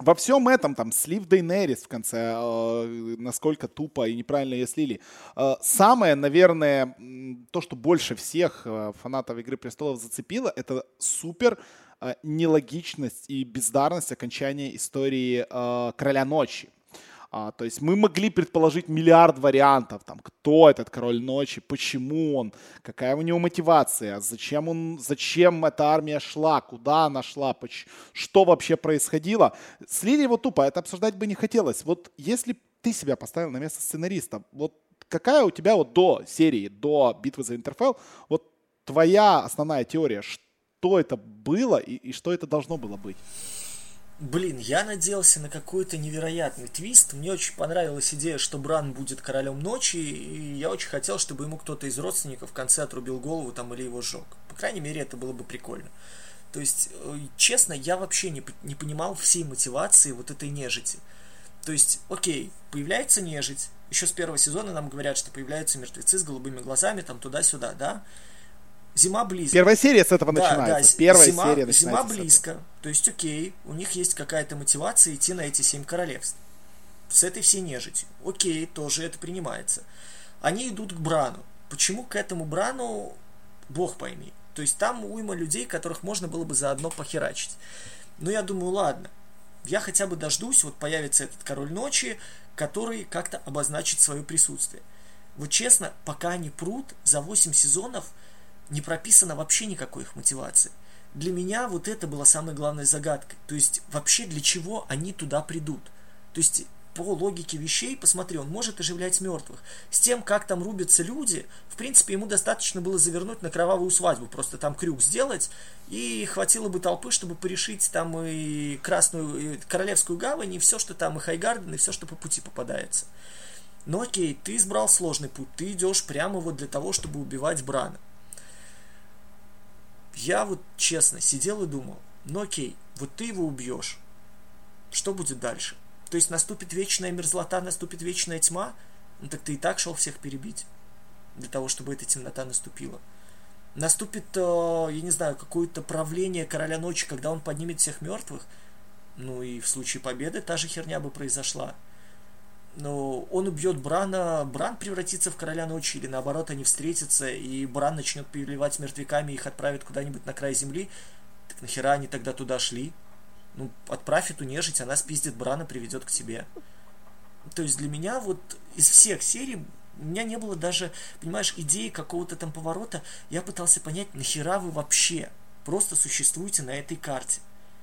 во всем этом, там, слив Дейнерис в конце, э, насколько тупо и неправильно ее слили. Самое, наверное, то, что больше всех фанатов Игры Престолов зацепило, это супер нелогичность и бездарность окончания истории э, Короля Ночи. А, то есть мы могли предположить миллиард вариантов, там, кто этот король ночи, почему он, какая у него мотивация, зачем он, зачем эта армия шла, куда она шла, поч- что вообще происходило. Слили его тупо, это обсуждать бы не хотелось. Вот если ты себя поставил на место сценариста, вот какая у тебя вот до серии, до битвы за Интерфел, вот твоя основная теория, что это было и, и что это должно было быть? Блин, я надеялся на какой-то невероятный твист. Мне очень понравилась идея, что Бран будет королем ночи, и я очень хотел, чтобы ему кто-то из родственников в конце отрубил голову там или его сжег. По крайней мере, это было бы прикольно. То есть, э, честно, я вообще не, не понимал всей мотивации вот этой нежити. То есть, окей, появляется нежить. Еще с первого сезона нам говорят, что появляются мертвецы с голубыми глазами, там туда-сюда, да? Зима близко. Первая серия с этого да, начинается. Да, Первая зима, серия начинается. Зима близко. То есть, окей, у них есть какая-то мотивация идти на эти семь королевств. С этой всей нежитью. Окей, тоже это принимается. Они идут к Брану. Почему к этому Брану, бог пойми. То есть там уйма людей, которых можно было бы заодно похерачить. Но я думаю, ладно, я хотя бы дождусь, вот появится этот король ночи, который как-то обозначит свое присутствие. Вот честно, пока они прут, за 8 сезонов – не прописано вообще никакой их мотивации. Для меня вот это была самой главной загадкой. То есть вообще для чего они туда придут. То есть по логике вещей, посмотри, он может оживлять мертвых. С тем, как там рубятся люди, в принципе, ему достаточно было завернуть на кровавую свадьбу, просто там крюк сделать, и хватило бы толпы, чтобы порешить там и Красную, и Королевскую гавань, и все, что там, и Хайгарден, и все, что по пути попадается. Но окей, ты избрал сложный путь, ты идешь прямо вот для того, чтобы убивать Брана. Я вот честно сидел и думал, ну окей, вот ты его убьешь, что будет дальше? То есть наступит вечная мерзлота, наступит вечная тьма? Ну так ты и так шел всех перебить, для того, чтобы эта темнота наступила. Наступит, э, я не знаю, какое-то правление короля ночи, когда он поднимет всех мертвых. Ну и в случае победы та же херня бы произошла но он убьет Брана, Бран превратится в короля ночи, или наоборот они встретятся, и Бран начнет переливать мертвяками, их отправит куда-нибудь на край земли, так нахера они тогда туда шли? Ну, отправь эту нежить, она спиздит Брана, приведет к тебе. То есть для меня вот из всех серий у меня не было даже, понимаешь, идеи какого-то там поворота. Я пытался понять, нахера вы вообще просто существуете на этой карте.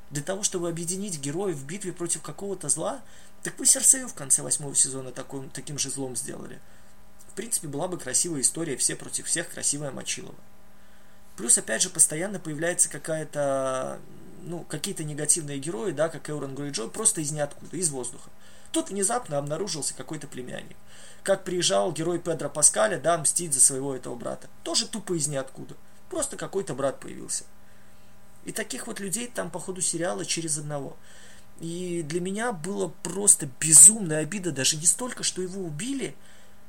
Для того, чтобы объединить героев в битве против какого-то зла, так вы Серсею в конце восьмого сезона такой, таким же злом сделали. В принципе, была бы красивая история, все против всех, красивая Мочилова. Плюс, опять же, постоянно появляется какая-то, ну, какие-то негативные герои, да, как Эурон Грейджой, просто из ниоткуда, из воздуха. Тут внезапно обнаружился какой-то племянник. Как приезжал герой Педро Паскаля, да, мстить за своего этого брата. Тоже тупо из ниоткуда. Просто какой-то брат появился. И таких вот людей там по ходу сериала через одного. И для меня было просто безумная обида, даже не столько, что его убили,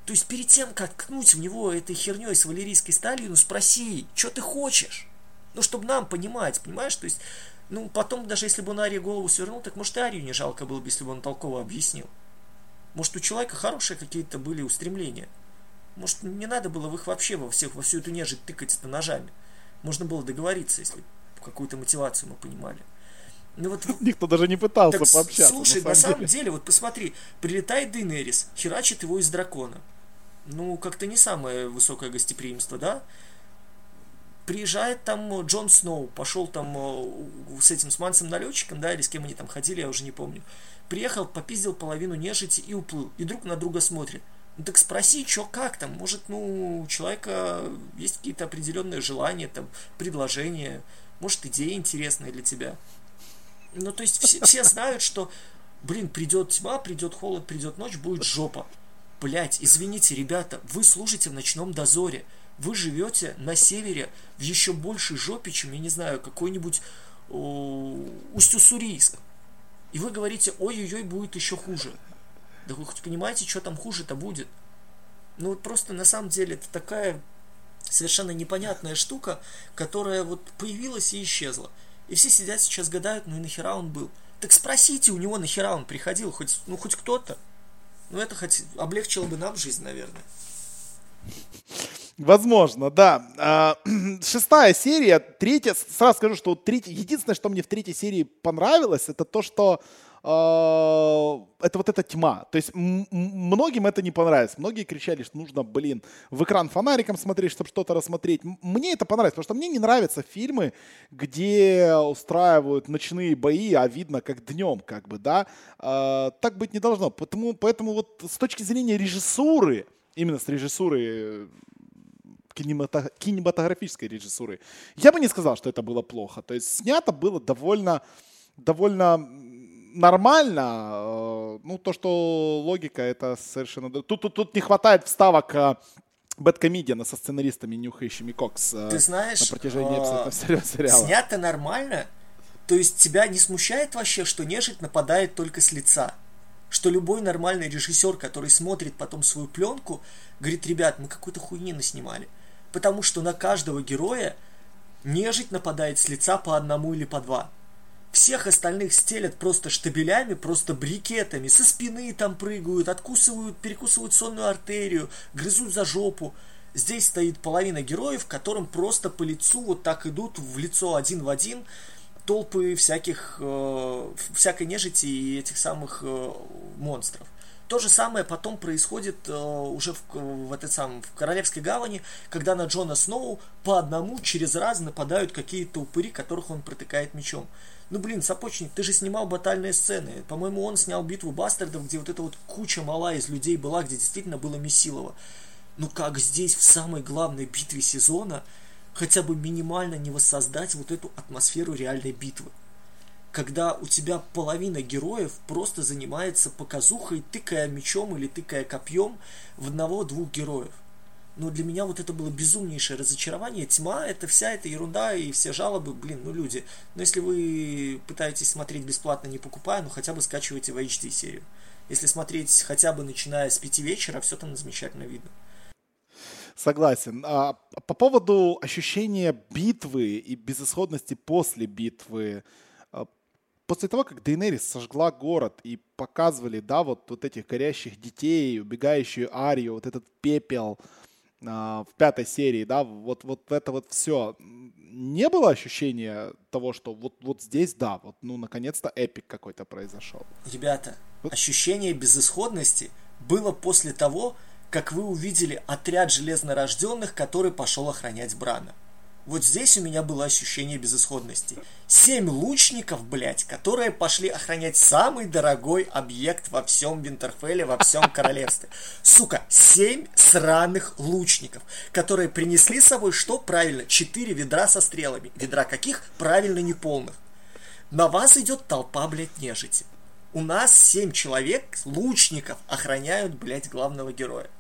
то есть перед тем, как ткнуть в него этой херней с валерийской сталью, ну спроси, что ты хочешь? Ну, чтобы нам понимать, понимаешь? То есть, ну, потом, даже если бы он Арии голову свернул, так может и Арию не жалко было бы, если бы он толково объяснил. Может, у человека хорошие какие-то были устремления. Может, не надо было в их вообще во всех, во всю эту нежить тыкать это ножами. Можно было договориться, если какую-то мотивацию мы понимали. Ну, вот, Никто даже не пытался так, пообщаться. Слушай, на, на самом деле, вот посмотри, прилетает Дейнерис, херачит его из дракона. Ну, как-то не самое высокое гостеприимство, да? Приезжает там Джон Сноу, пошел там э, с этим с Мансом налетчиком, да, или с кем они там ходили, я уже не помню. Приехал, попиздил половину нежити и уплыл. И друг на друга смотрит. Ну так спроси, что как там, может, ну, у человека есть какие-то определенные желания, там, предложения, может, идеи интересные для тебя. Ну, то есть все, все знают, что, блин, придет тьма, придет холод, придет ночь, будет жопа. Блять, извините, ребята, вы служите в ночном дозоре. Вы живете на севере в еще большей жопе, чем, я не знаю, какой-нибудь Усть-Уссурийск. И вы говорите, ой-ой-ой, будет еще хуже. Да вы хоть понимаете, что там хуже-то будет? Ну вот просто на самом деле это такая совершенно непонятная штука, которая вот появилась и исчезла. И все сидят сейчас гадают, ну и нахера он был. Так спросите у него, нахера он приходил, хоть, ну хоть кто-то. Ну это хоть облегчило бы нам жизнь, наверное. Возможно, да. А, шестая серия, третья, сразу скажу, что третья, единственное, что мне в третьей серии понравилось, это то, что это вот эта тьма. То есть многим это не понравилось. Многие кричали, что нужно, блин, в экран фонариком смотреть, чтобы что-то рассмотреть. Мне это понравилось, потому что мне не нравятся фильмы, где устраивают ночные бои, а видно как днем, как бы, да. Э, так быть не должно. Поэтому, поэтому вот с точки зрения режиссуры, именно с режиссуры кинематографической режиссуры. Я бы не сказал, что это было плохо. То есть снято было довольно, довольно нормально. Э, ну, то, что логика, это совершенно... Тут, тут, тут не хватает вставок э, Бэткомедиана со сценаристами, нюхающими кокс э, Ты знаешь, на протяжении абсолютно сериала. Снято нормально? То есть тебя не смущает вообще, что нежить нападает только с лица? Что любой нормальный режиссер, который смотрит потом свою пленку, говорит, ребят, мы какой-то хуйни наснимали потому что на каждого героя нежить нападает с лица по одному или по два. Всех остальных стелят просто штабелями, просто брикетами, со спины там прыгают, откусывают, перекусывают сонную артерию, грызут за жопу. Здесь стоит половина героев, которым просто по лицу вот так идут в лицо один в один толпы всяких, э, всякой нежити и этих самых э, монстров. То же самое потом происходит э, уже в, в, этот сам, в Королевской гавани, когда на Джона Сноу по одному через раз нападают какие-то упыри, которых он протыкает мечом. Ну блин, Сапочник, ты же снимал батальные сцены. По-моему, он снял битву бастардов, где вот эта вот куча мала из людей была, где действительно было Месилово. Ну как здесь, в самой главной битве сезона, хотя бы минимально не воссоздать вот эту атмосферу реальной битвы? когда у тебя половина героев просто занимается показухой, тыкая мечом или тыкая копьем в одного-двух героев. Но для меня вот это было безумнейшее разочарование. Тьма, это вся эта ерунда и все жалобы, блин, ну люди. Но если вы пытаетесь смотреть бесплатно, не покупая, ну хотя бы скачивайте в HD серию. Если смотреть хотя бы начиная с пяти вечера, все там замечательно видно. Согласен. А по поводу ощущения битвы и безысходности после битвы, после того, как Дейнерис сожгла город и показывали, да, вот, вот этих горящих детей, убегающую Арию, вот этот пепел а, в пятой серии, да, вот, вот это вот все, не было ощущения того, что вот, вот здесь, да, вот, ну, наконец-то эпик какой-то произошел? Ребята, вот. ощущение безысходности было после того, как вы увидели отряд железнорожденных, который пошел охранять Брана. Вот здесь у меня было ощущение безысходности. Семь лучников, блядь, которые пошли охранять самый дорогой объект во всем Винтерфелле, во всем королевстве. Сука, семь сраных лучников, которые принесли с собой, что правильно, четыре ведра со стрелами. Ведра каких? Правильно, неполных. На вас идет толпа, блядь, нежити. У нас семь человек, лучников, охраняют, блядь, главного героя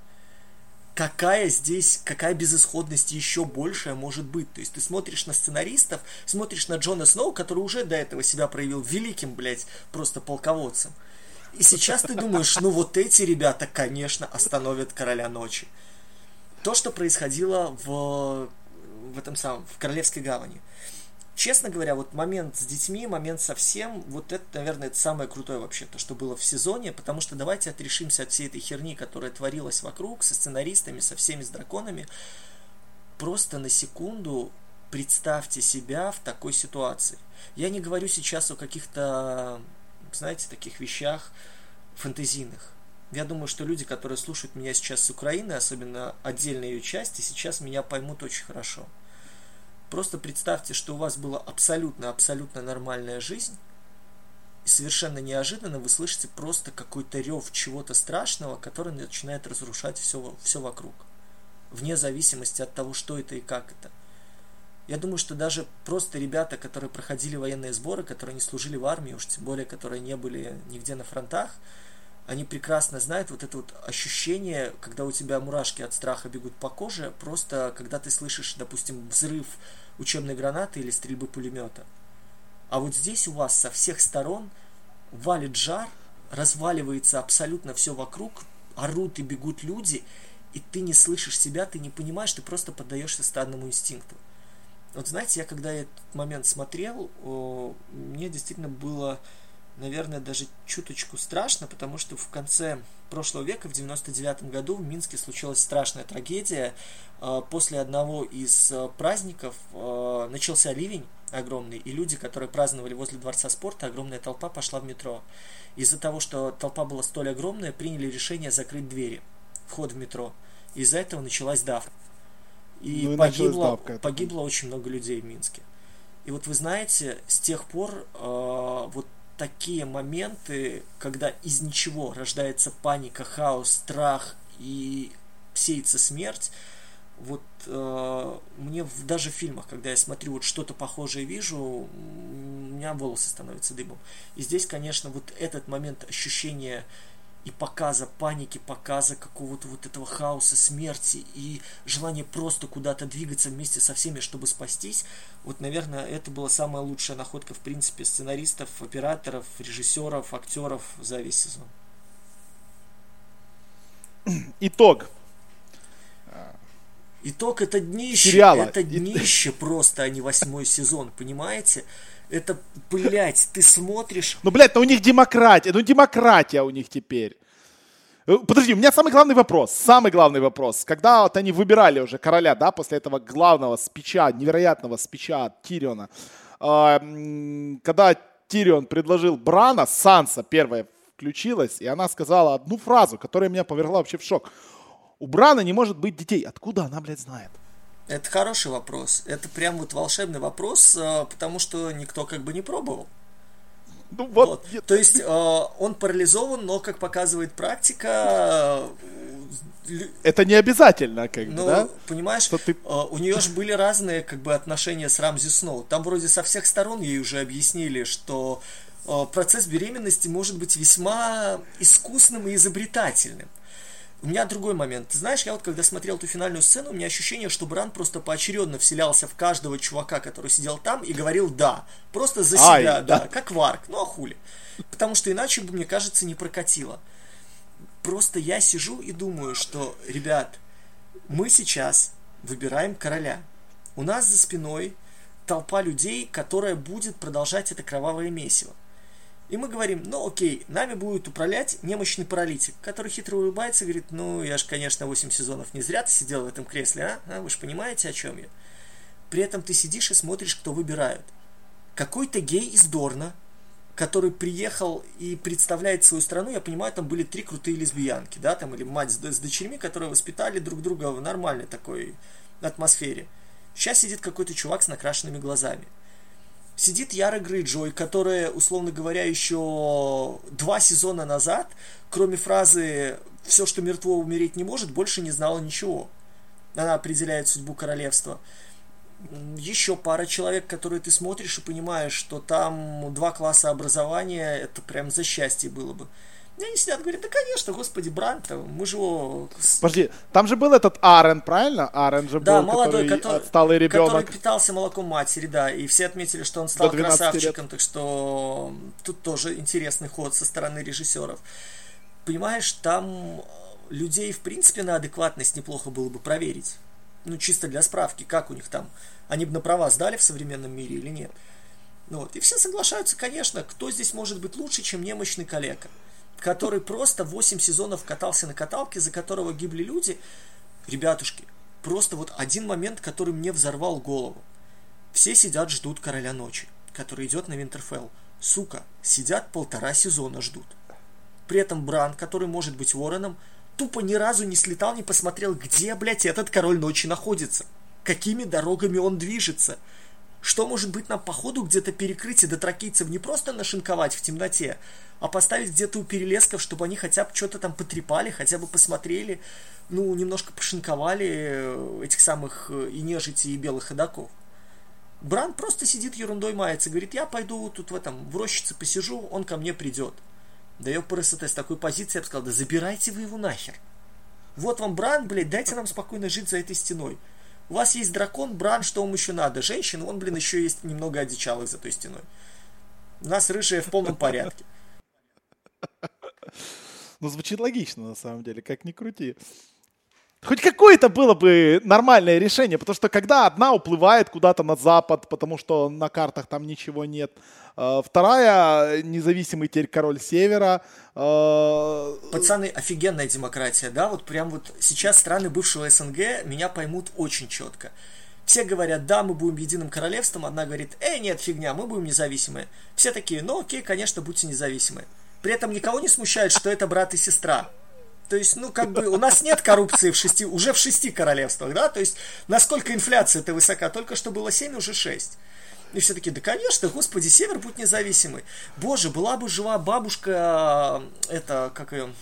какая здесь, какая безысходность еще большая может быть. То есть ты смотришь на сценаристов, смотришь на Джона Сноу, который уже до этого себя проявил великим, блядь, просто полководцем. И сейчас ты думаешь, ну вот эти ребята, конечно, остановят Короля Ночи. То, что происходило в, в этом самом, в Королевской гавани честно говоря, вот момент с детьми, момент со всем, вот это, наверное, это самое крутое вообще, то, что было в сезоне, потому что давайте отрешимся от всей этой херни, которая творилась вокруг, со сценаристами, со всеми, с драконами. Просто на секунду представьте себя в такой ситуации. Я не говорю сейчас о каких-то, знаете, таких вещах фантазийных. Я думаю, что люди, которые слушают меня сейчас с Украины, особенно отдельные ее части, сейчас меня поймут очень хорошо. Просто представьте, что у вас была абсолютно-абсолютно нормальная жизнь, и совершенно неожиданно вы слышите просто какой-то рев чего-то страшного, который начинает разрушать все, все вокруг. Вне зависимости от того, что это и как это. Я думаю, что даже просто ребята, которые проходили военные сборы, которые не служили в армии, уж тем более, которые не были нигде на фронтах, они прекрасно знают вот это вот ощущение, когда у тебя мурашки от страха бегут по коже, просто когда ты слышишь, допустим, взрыв учебной гранаты или стрельбы пулемета. А вот здесь у вас со всех сторон валит жар, разваливается абсолютно все вокруг, орут и бегут люди, и ты не слышишь себя, ты не понимаешь, ты просто поддаешься стадному инстинкту. Вот знаете, я когда этот момент смотрел, мне действительно было, наверное, даже чуточку страшно, потому что в конце прошлого века, в 99 году, в Минске случилась страшная трагедия. А, после одного из а, праздников а, начался ливень огромный, и люди, которые праздновали возле Дворца спорта, огромная толпа пошла в метро. Из-за того, что толпа была столь огромная, приняли решение закрыть двери, вход в метро. Из-за этого началась давка. И, ну, и погибло, погибло очень много людей в Минске. И вот вы знаете, с тех пор э, вот такие моменты, когда из ничего рождается паника, хаос, страх и сеется смерть, вот э, мне в, даже в фильмах, когда я смотрю вот что-то похожее вижу, у меня волосы становятся дыбом. И здесь, конечно, вот этот момент ощущения и показа паники, показа какого-то вот этого хаоса, смерти и желание просто куда-то двигаться вместе со всеми, чтобы спастись, вот, наверное, это была самая лучшая находка, в принципе, сценаристов, операторов, режиссеров, актеров за весь сезон. Итог. Итог это днище. Сериала. Это днище просто, а не восьмой сезон, понимаете? Это, блядь, ты смотришь... Ну, блядь, ну у них демократия, ну демократия у них теперь. Э, подожди, у меня самый главный вопрос, самый главный вопрос. Когда вот они выбирали уже короля, да, после этого главного спича, невероятного спича от Тириона, э, когда Тирион предложил Брана, Санса первая включилась, и она сказала одну фразу, которая меня повергла вообще в шок. У Брана не может быть детей. Откуда она, блядь, знает? Это хороший вопрос. Это прям вот волшебный вопрос, э, потому что никто как бы не пробовал. Ну, вот, вот. Нет. То есть э, он парализован, но, как показывает практика... Э, это не обязательно, как ну, бы, да? понимаешь, что ты... у нее же были разные как бы отношения с Рамзи Сноу. Там вроде со всех сторон ей уже объяснили, что процесс беременности может быть весьма искусным и изобретательным. У меня другой момент. Ты знаешь, я вот когда смотрел эту финальную сцену, у меня ощущение, что Бран просто поочередно вселялся в каждого чувака, который сидел там, и говорил «да». Просто за себя, Ай, да, да, как Варк. Ну а хули? Потому что иначе бы, мне кажется, не прокатило. Просто я сижу и думаю, что, ребят, мы сейчас выбираем короля. У нас за спиной толпа людей, которая будет продолжать это кровавое месиво. И мы говорим, ну окей, нами будет управлять немощный паралитик, который хитро улыбается и говорит, ну я же, конечно, 8 сезонов не зря ты сидел в этом кресле, а? а? Вы же понимаете, о чем я? При этом ты сидишь и смотришь, кто выбирают. Какой-то гей из Дорна, который приехал и представляет свою страну, я понимаю, там были три крутые лесбиянки, да, там, или мать с, с дочерьми, которые воспитали друг друга в нормальной такой атмосфере. Сейчас сидит какой-то чувак с накрашенными глазами – сидит Яра Грейджой, которая, условно говоря, еще два сезона назад, кроме фразы «все, что мертво, умереть не может», больше не знала ничего. Она определяет судьбу королевства. Еще пара человек, которые ты смотришь и понимаешь, что там два класса образования, это прям за счастье было бы. И они сидят, говорят, да, конечно, господи, Брант, мы же его... Подожди, там же был этот Арен, правильно? Арен же да, был, молодой, который, отсталый ребенок. Который питался молоком матери, да, и все отметили, что он стал красавчиком, лет. так что тут тоже интересный ход со стороны режиссеров. Понимаешь, там людей, в принципе, на адекватность неплохо было бы проверить. Ну, чисто для справки, как у них там. Они бы на права сдали в современном мире или нет. Ну, вот. И все соглашаются, конечно, кто здесь может быть лучше, чем немощный коллега который просто 8 сезонов катался на каталке, за которого гибли люди, ребятушки, просто вот один момент, который мне взорвал голову. Все сидят, ждут Короля Ночи, который идет на Винтерфелл. Сука, сидят полтора сезона ждут. При этом Бран, который может быть Вороном, тупо ни разу не слетал, не посмотрел, где, блядь, этот Король Ночи находится. Какими дорогами он движется. Что может быть нам по ходу где-то перекрыть и дотракийцев не просто нашинковать в темноте, а поставить где-то у перелесков, чтобы они хотя бы что-то там потрепали, хотя бы посмотрели, ну, немножко пошинковали э, этих самых э, и нежити, и белых ходаков. Бран просто сидит ерундой мается, говорит, я пойду тут в этом, в рощице посижу, он ко мне придет. Да я просто с такой позиции я бы сказал, да забирайте вы его нахер. Вот вам Бран, блядь, дайте нам спокойно жить за этой стеной. У вас есть дракон, Бран, что вам еще надо? Женщина, он, блин, еще есть немного одичалых за той стеной. У нас рыжая в полном порядке. Ну, звучит логично, на самом деле, как ни крути. Хоть какое-то было бы нормальное решение, потому что когда одна уплывает куда-то на запад, потому что на картах там ничего нет, а, вторая независимый теперь король севера. А, Пацаны, офигенная демократия, да? Вот прям вот сейчас страны бывшего СНГ меня поймут очень четко. Все говорят, да, мы будем единым королевством, одна говорит, эй, нет, фигня, мы будем независимые. Все такие, ну окей, конечно, будьте независимы. При этом никого не смущает, что это брат и сестра. То есть, ну, как бы, у нас нет коррупции в шести, уже в шести королевствах, да? То есть, насколько инфляция-то высока? Только что было семь, уже шесть. И все таки да, конечно, господи, Север будет независимый. Боже, была бы жива бабушка, это, как ее...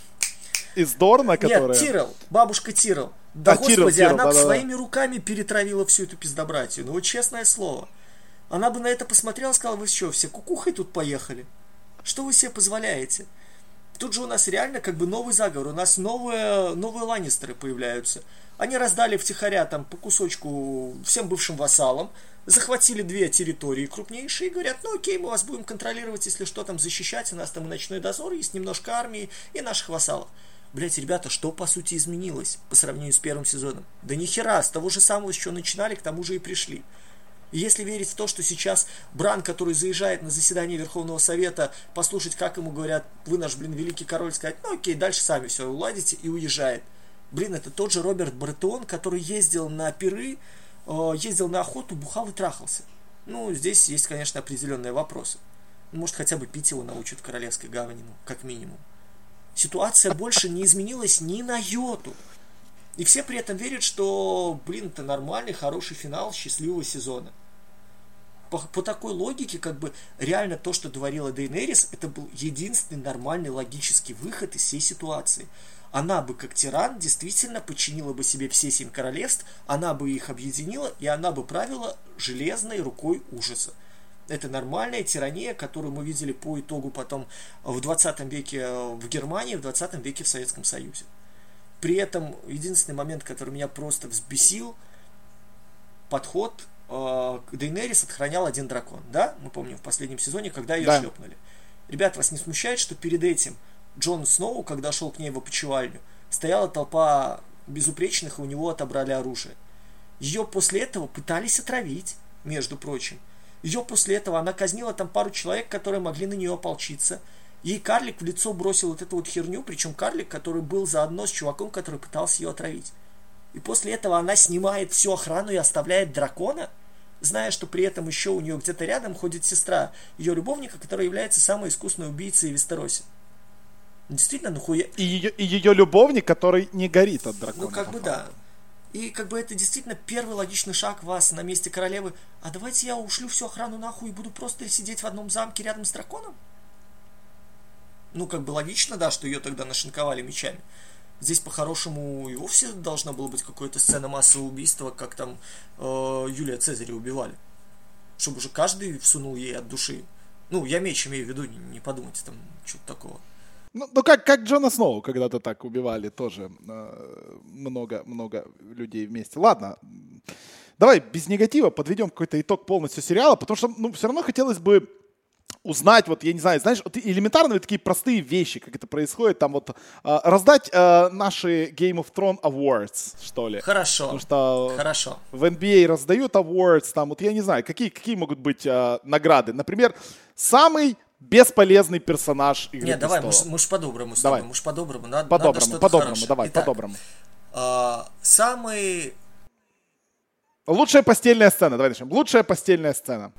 Из Дорна, которая... Нет, Тирел, бабушка Тирел. Да, а, господи, Тирел, Тирел, она да, своими да. руками перетравила всю эту пиздобратью. Ну, вот честное слово. Она бы на это посмотрела и сказала, вы что, все кукухой тут поехали? Что вы себе позволяете? Тут же у нас реально как бы новый заговор, у нас новые, новые Ланнистеры появляются. Они раздали втихаря там по кусочку всем бывшим вассалам, захватили две территории крупнейшие и говорят, ну окей, мы вас будем контролировать, если что там защищать, у нас там и ночной дозор, есть немножко армии и наших вассалов. Блять, ребята, что по сути изменилось по сравнению с первым сезоном? Да ни хера, с того же самого, с чего начинали, к тому же и пришли. Если верить в то, что сейчас Бран, который заезжает на заседание Верховного Совета, послушать, как ему говорят, вы наш, блин, великий король, сказать, ну окей, дальше сами все уладите, и уезжает. Блин, это тот же Роберт Бретон, который ездил на пиры, э, ездил на охоту, бухал и трахался. Ну, здесь есть, конечно, определенные вопросы. Может, хотя бы пить его научат в Королевской гавани, ну, как минимум. Ситуация больше не изменилась ни на йоту. И все при этом верят, что, блин, это нормальный, хороший финал счастливого сезона. По, по такой логике, как бы, реально то, что говорила Дейнерис, это был единственный нормальный логический выход из всей ситуации. Она бы, как тиран, действительно подчинила бы себе все семь королевств, она бы их объединила, и она бы правила железной рукой ужаса. Это нормальная тирания, которую мы видели по итогу потом в 20 веке в Германии, в 20 веке в Советском Союзе. При этом единственный момент, который меня просто взбесил, подход э, Дейнерис отхранял один дракон, да? Мы помним в последнем сезоне, когда ее да. шлепнули. Ребят, вас не смущает, что перед этим Джон Сноу, когда шел к ней в опочивальню, стояла толпа безупречных, и у него отобрали оружие. Ее после этого пытались отравить, между прочим. Ее после этого она казнила там пару человек, которые могли на нее ополчиться – Ей карлик в лицо бросил вот эту вот херню, причем карлик, который был заодно с чуваком, который пытался ее отравить. И после этого она снимает всю охрану и оставляет дракона, зная, что при этом еще у нее где-то рядом ходит сестра ее любовника, которая является самой искусной убийцей в Вестеросе. Действительно, ну хуя... И ее, и ее любовник, который не горит от дракона. Ну, как бы да. И как бы это действительно первый логичный шаг вас на месте королевы. А давайте я ушлю всю охрану нахуй и буду просто сидеть в одном замке рядом с драконом? ну, как бы логично, да, что ее тогда нашинковали мечами. Здесь по-хорошему и вовсе должна была быть какая-то сцена массового убийства, как там э, Юлия Цезаря убивали. Чтобы уже каждый всунул ей от души. Ну, я меч имею в виду, не, не подумайте там что-то такого. Ну, ну как, как Джона Сноу когда-то так убивали тоже много-много э, людей вместе. Ладно, давай без негатива подведем какой-то итог полностью сериала, потому что ну, все равно хотелось бы узнать, вот, я не знаю, знаешь, вот элементарные такие простые вещи, как это происходит, там вот, э, раздать э, наши Game of Thrones Awards, что ли. Хорошо, Потому что хорошо. В NBA раздают awards, там, вот, я не знаю, какие, какие могут быть э, награды. Например, самый бесполезный персонаж Игры Нет, давай, мы, мы ж по-доброму с давай. мы ж по-доброму. Надо, по-доброму, по-доброму, давай, по-доброму. Э, самый... Лучшая постельная сцена, давай начнем. Лучшая постельная сцена.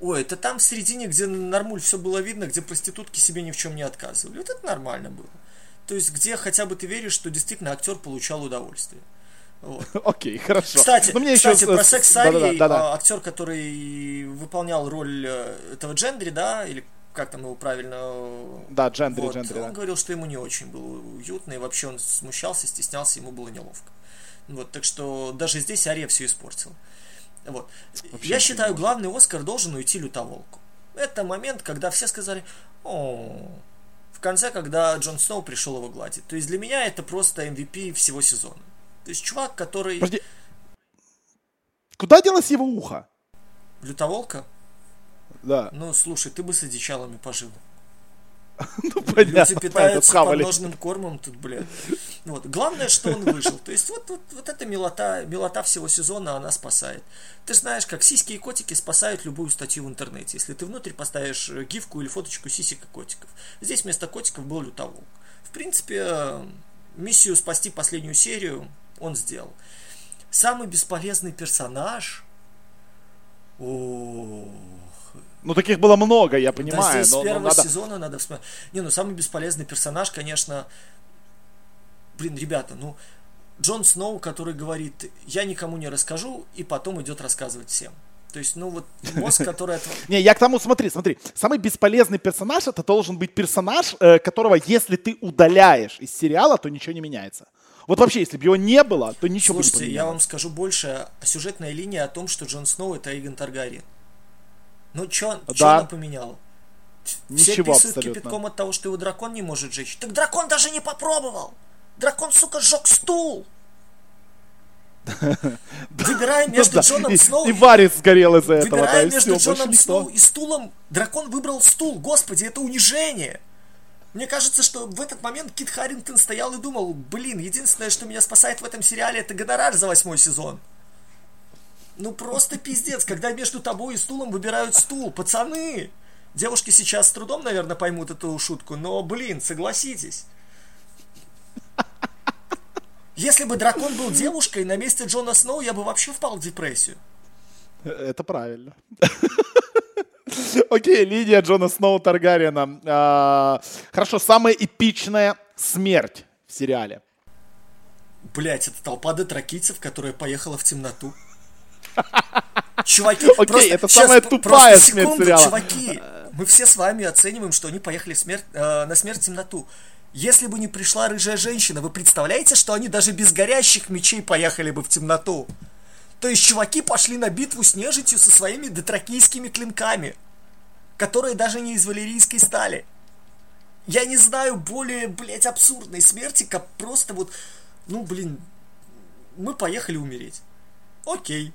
Ой, это там в середине, где нормуль все было видно, где проститутки себе ни в чем не отказывали. Вот это нормально было. То есть, где хотя бы ты веришь, что действительно актер получал удовольствие. Вот. Окей, хорошо. Кстати, Но мне кстати еще... про секс с Арией, да, да, да, актер, который выполнял роль э, этого Джендри, да, или как там его правильно... Да, Джендри, вот, Джендри, Он да. говорил, что ему не очень было уютно, и вообще он смущался, стеснялся, ему было неловко. Вот, так что даже здесь Ария все испортила. Вот. Я считаю, главный Оскар должен уйти Лютоволку. Это момент, когда все сказали, о, в конце, когда Джон Сноу пришел его гладить. То есть для меня это просто MVP всего сезона. То есть чувак, который... Подожди. Куда делось его ухо? Лютоволка? Да. Ну, слушай, ты бы с одичалами пожил. Ну, Люди понятно, питаются понятно, кормом тут, блядь. Вот. Главное, что он выжил. То есть вот, вот, вот эта милота, милота всего сезона, она спасает. Ты знаешь, как сиськи и котики спасают любую статью в интернете. Если ты внутрь поставишь э, гифку или фоточку сисек и котиков. Здесь вместо котиков был лютоволк. В принципе, э, миссию спасти последнюю серию он сделал. Самый бесполезный персонаж... О, Ну, таких было много, я да понимаю. но- с но первого надо- сезона надо вспоминать. Не, ну самый бесполезный персонаж, конечно. Блин, ребята, ну Джон Сноу, который говорит, я никому не расскажу, и потом идет рассказывать всем. То есть, ну вот мозг, который. Не, я к тому, смотри, смотри. Самый бесполезный персонаж это должен быть персонаж, э, которого, если ты удаляешь из сериала, то ничего не меняется. Вот вообще, если бы его не было, то ничего бы не Слушайте, я вам поменялось. скажу больше. Сюжетная линия о том, что Джон Сноу это Эйгон Таргариен. Ну, что Да. она поменяла? Все Ничего писают абсолютно. кипятком от того, что его дракон не может жечь. Так дракон даже не попробовал! Дракон, сука, сжег стул! Выбирая между Джоном Сноу и Варис сгорел из-за этого, Выбирая между все, Джоном. Сноу и стулом, дракон выбрал стул. Господи, это унижение. Мне кажется, что в этот момент Кит Харрингтон стоял и думал, блин, единственное, что меня спасает в этом сериале, это гонорар за восьмой сезон. Ну просто пиздец, когда между тобой и стулом выбирают стул. Пацаны! Девушки сейчас с трудом, наверное, поймут эту шутку, но, блин, согласитесь. Если бы дракон был девушкой, на месте Джона Сноу я бы вообще впал в депрессию. Это правильно. Окей, линия Джона Сноу Таргариена. А, Хорошо, самая эпичная смерть в сериале. Блять, это толпа дотракийцев, которая поехала в темноту. Чуваки, Окей, просто, это щас, самая тупая смерть секунду, сериала. чуваки. Мы все с вами оцениваем, что они поехали смерть, э, на смерть в темноту. Если бы не пришла рыжая женщина, вы представляете, что они даже без горящих мечей поехали бы в темноту? То есть чуваки пошли на битву с нежитью со своими дотракийскими клинками, которые даже не из валерийской стали. Я не знаю более, блядь, абсурдной смерти, как просто вот, ну, блин, мы поехали умереть. Окей.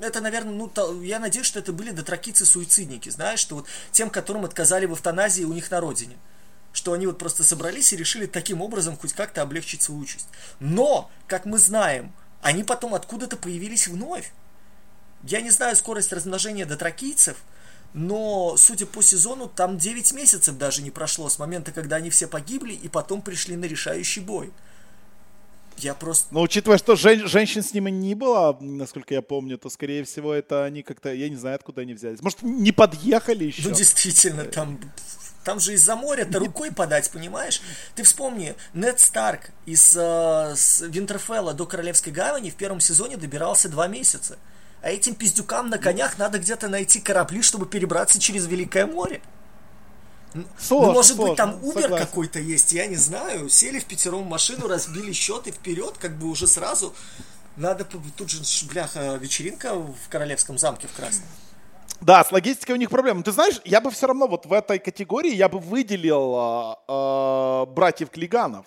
Это, наверное, ну, то- я надеюсь, что это были дотракийцы-суицидники, знаешь, что вот тем, которым отказали в эвтаназии у них на родине. Что они вот просто собрались и решили таким образом хоть как-то облегчить свою участь. Но, как мы знаем, они потом откуда-то появились вновь. Я не знаю скорость размножения дотракийцев, но, судя по сезону, там 9 месяцев даже не прошло с момента, когда они все погибли и потом пришли на решающий бой. Я просто... Но учитывая, что жен- женщин с ними не было, насколько я помню, то, скорее всего, это они как-то, я не знаю, откуда они взялись. Может, не подъехали еще? Ну, действительно, там, там же из-за моря-то рукой подать, понимаешь? Ты вспомни, Нед Старк из э, с Винтерфелла до Королевской гавани в первом сезоне добирался два месяца. А этим пиздюкам на конях надо где-то найти корабли, чтобы перебраться через Великое море. Сложно, ну, может быть, сложно, там Uber какой-то есть, я не знаю. Сели в пятером машину, разбили счет и вперед, как бы уже сразу. Надо, тут же, бляха, вечеринка в Королевском замке в Красном. Да, с логистикой у них проблемы. Ты знаешь, я бы все равно вот в этой категории я бы выделил а, братьев Клиганов.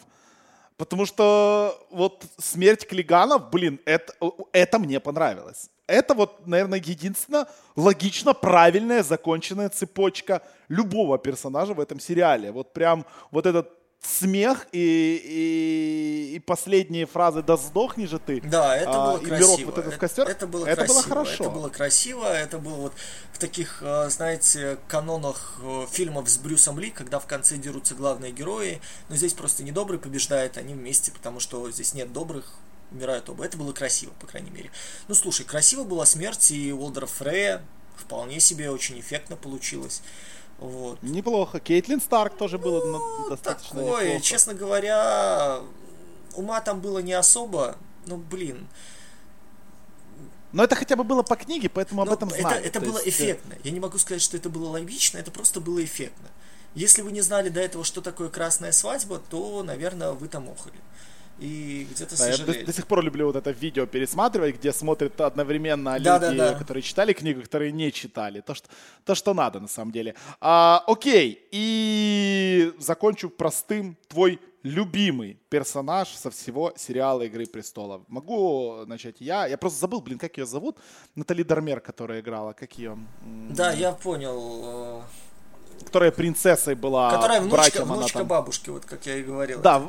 Потому что вот смерть Клиганов, блин, это, это мне понравилось. Это вот, наверное, единственная логично правильная законченная цепочка любого персонажа в этом сериале. Вот прям вот этот смех и, и, и последние фразы «да сдохни же ты». Да, это а, было и красиво. Мирок вот этот в Это- костер. Это было это красиво. было хорошо. Это было красиво. Это было вот в таких, э, знаете, канонах э, фильмов с Брюсом Ли, когда в конце дерутся главные герои. Но здесь просто не добрый побеждает, они вместе, потому что здесь нет добрых, умирают оба. Это было красиво, по крайней мере. Ну, слушай, красиво была смерть и Уолдера Фрея. Вполне себе очень эффектно получилось. Вот. Неплохо. Кейтлин Старк тоже было Ну, достаточно такое, неплохо. честно говоря, ума там было не особо. Ну, блин, Но это хотя бы было по книге, поэтому об Ну, этом это, знали. это То было есть, э, эффектно. Я не могу сказать, что это было логично, это просто было эффектно. Если вы не знали до этого, что такое красная свадьба, то, наверное, вы там охали. И где-то да, я сожалели. до, до сих пор люблю вот это видео пересматривать, где смотрят одновременно люди, Да, да, да. которые читали книгу, которые не читали. То, что, то, что надо на самом деле. А, окей, и закончу простым. Твой любимый персонаж со всего сериала «Игры престолов». Могу начать я. Я просто забыл, блин, как ее зовут. Натали Дармер, которая играла. Как ее? Да, я понял. Которая принцессой была. Которая внучка, братьям, внучка там... бабушки, вот как я и говорил. Да,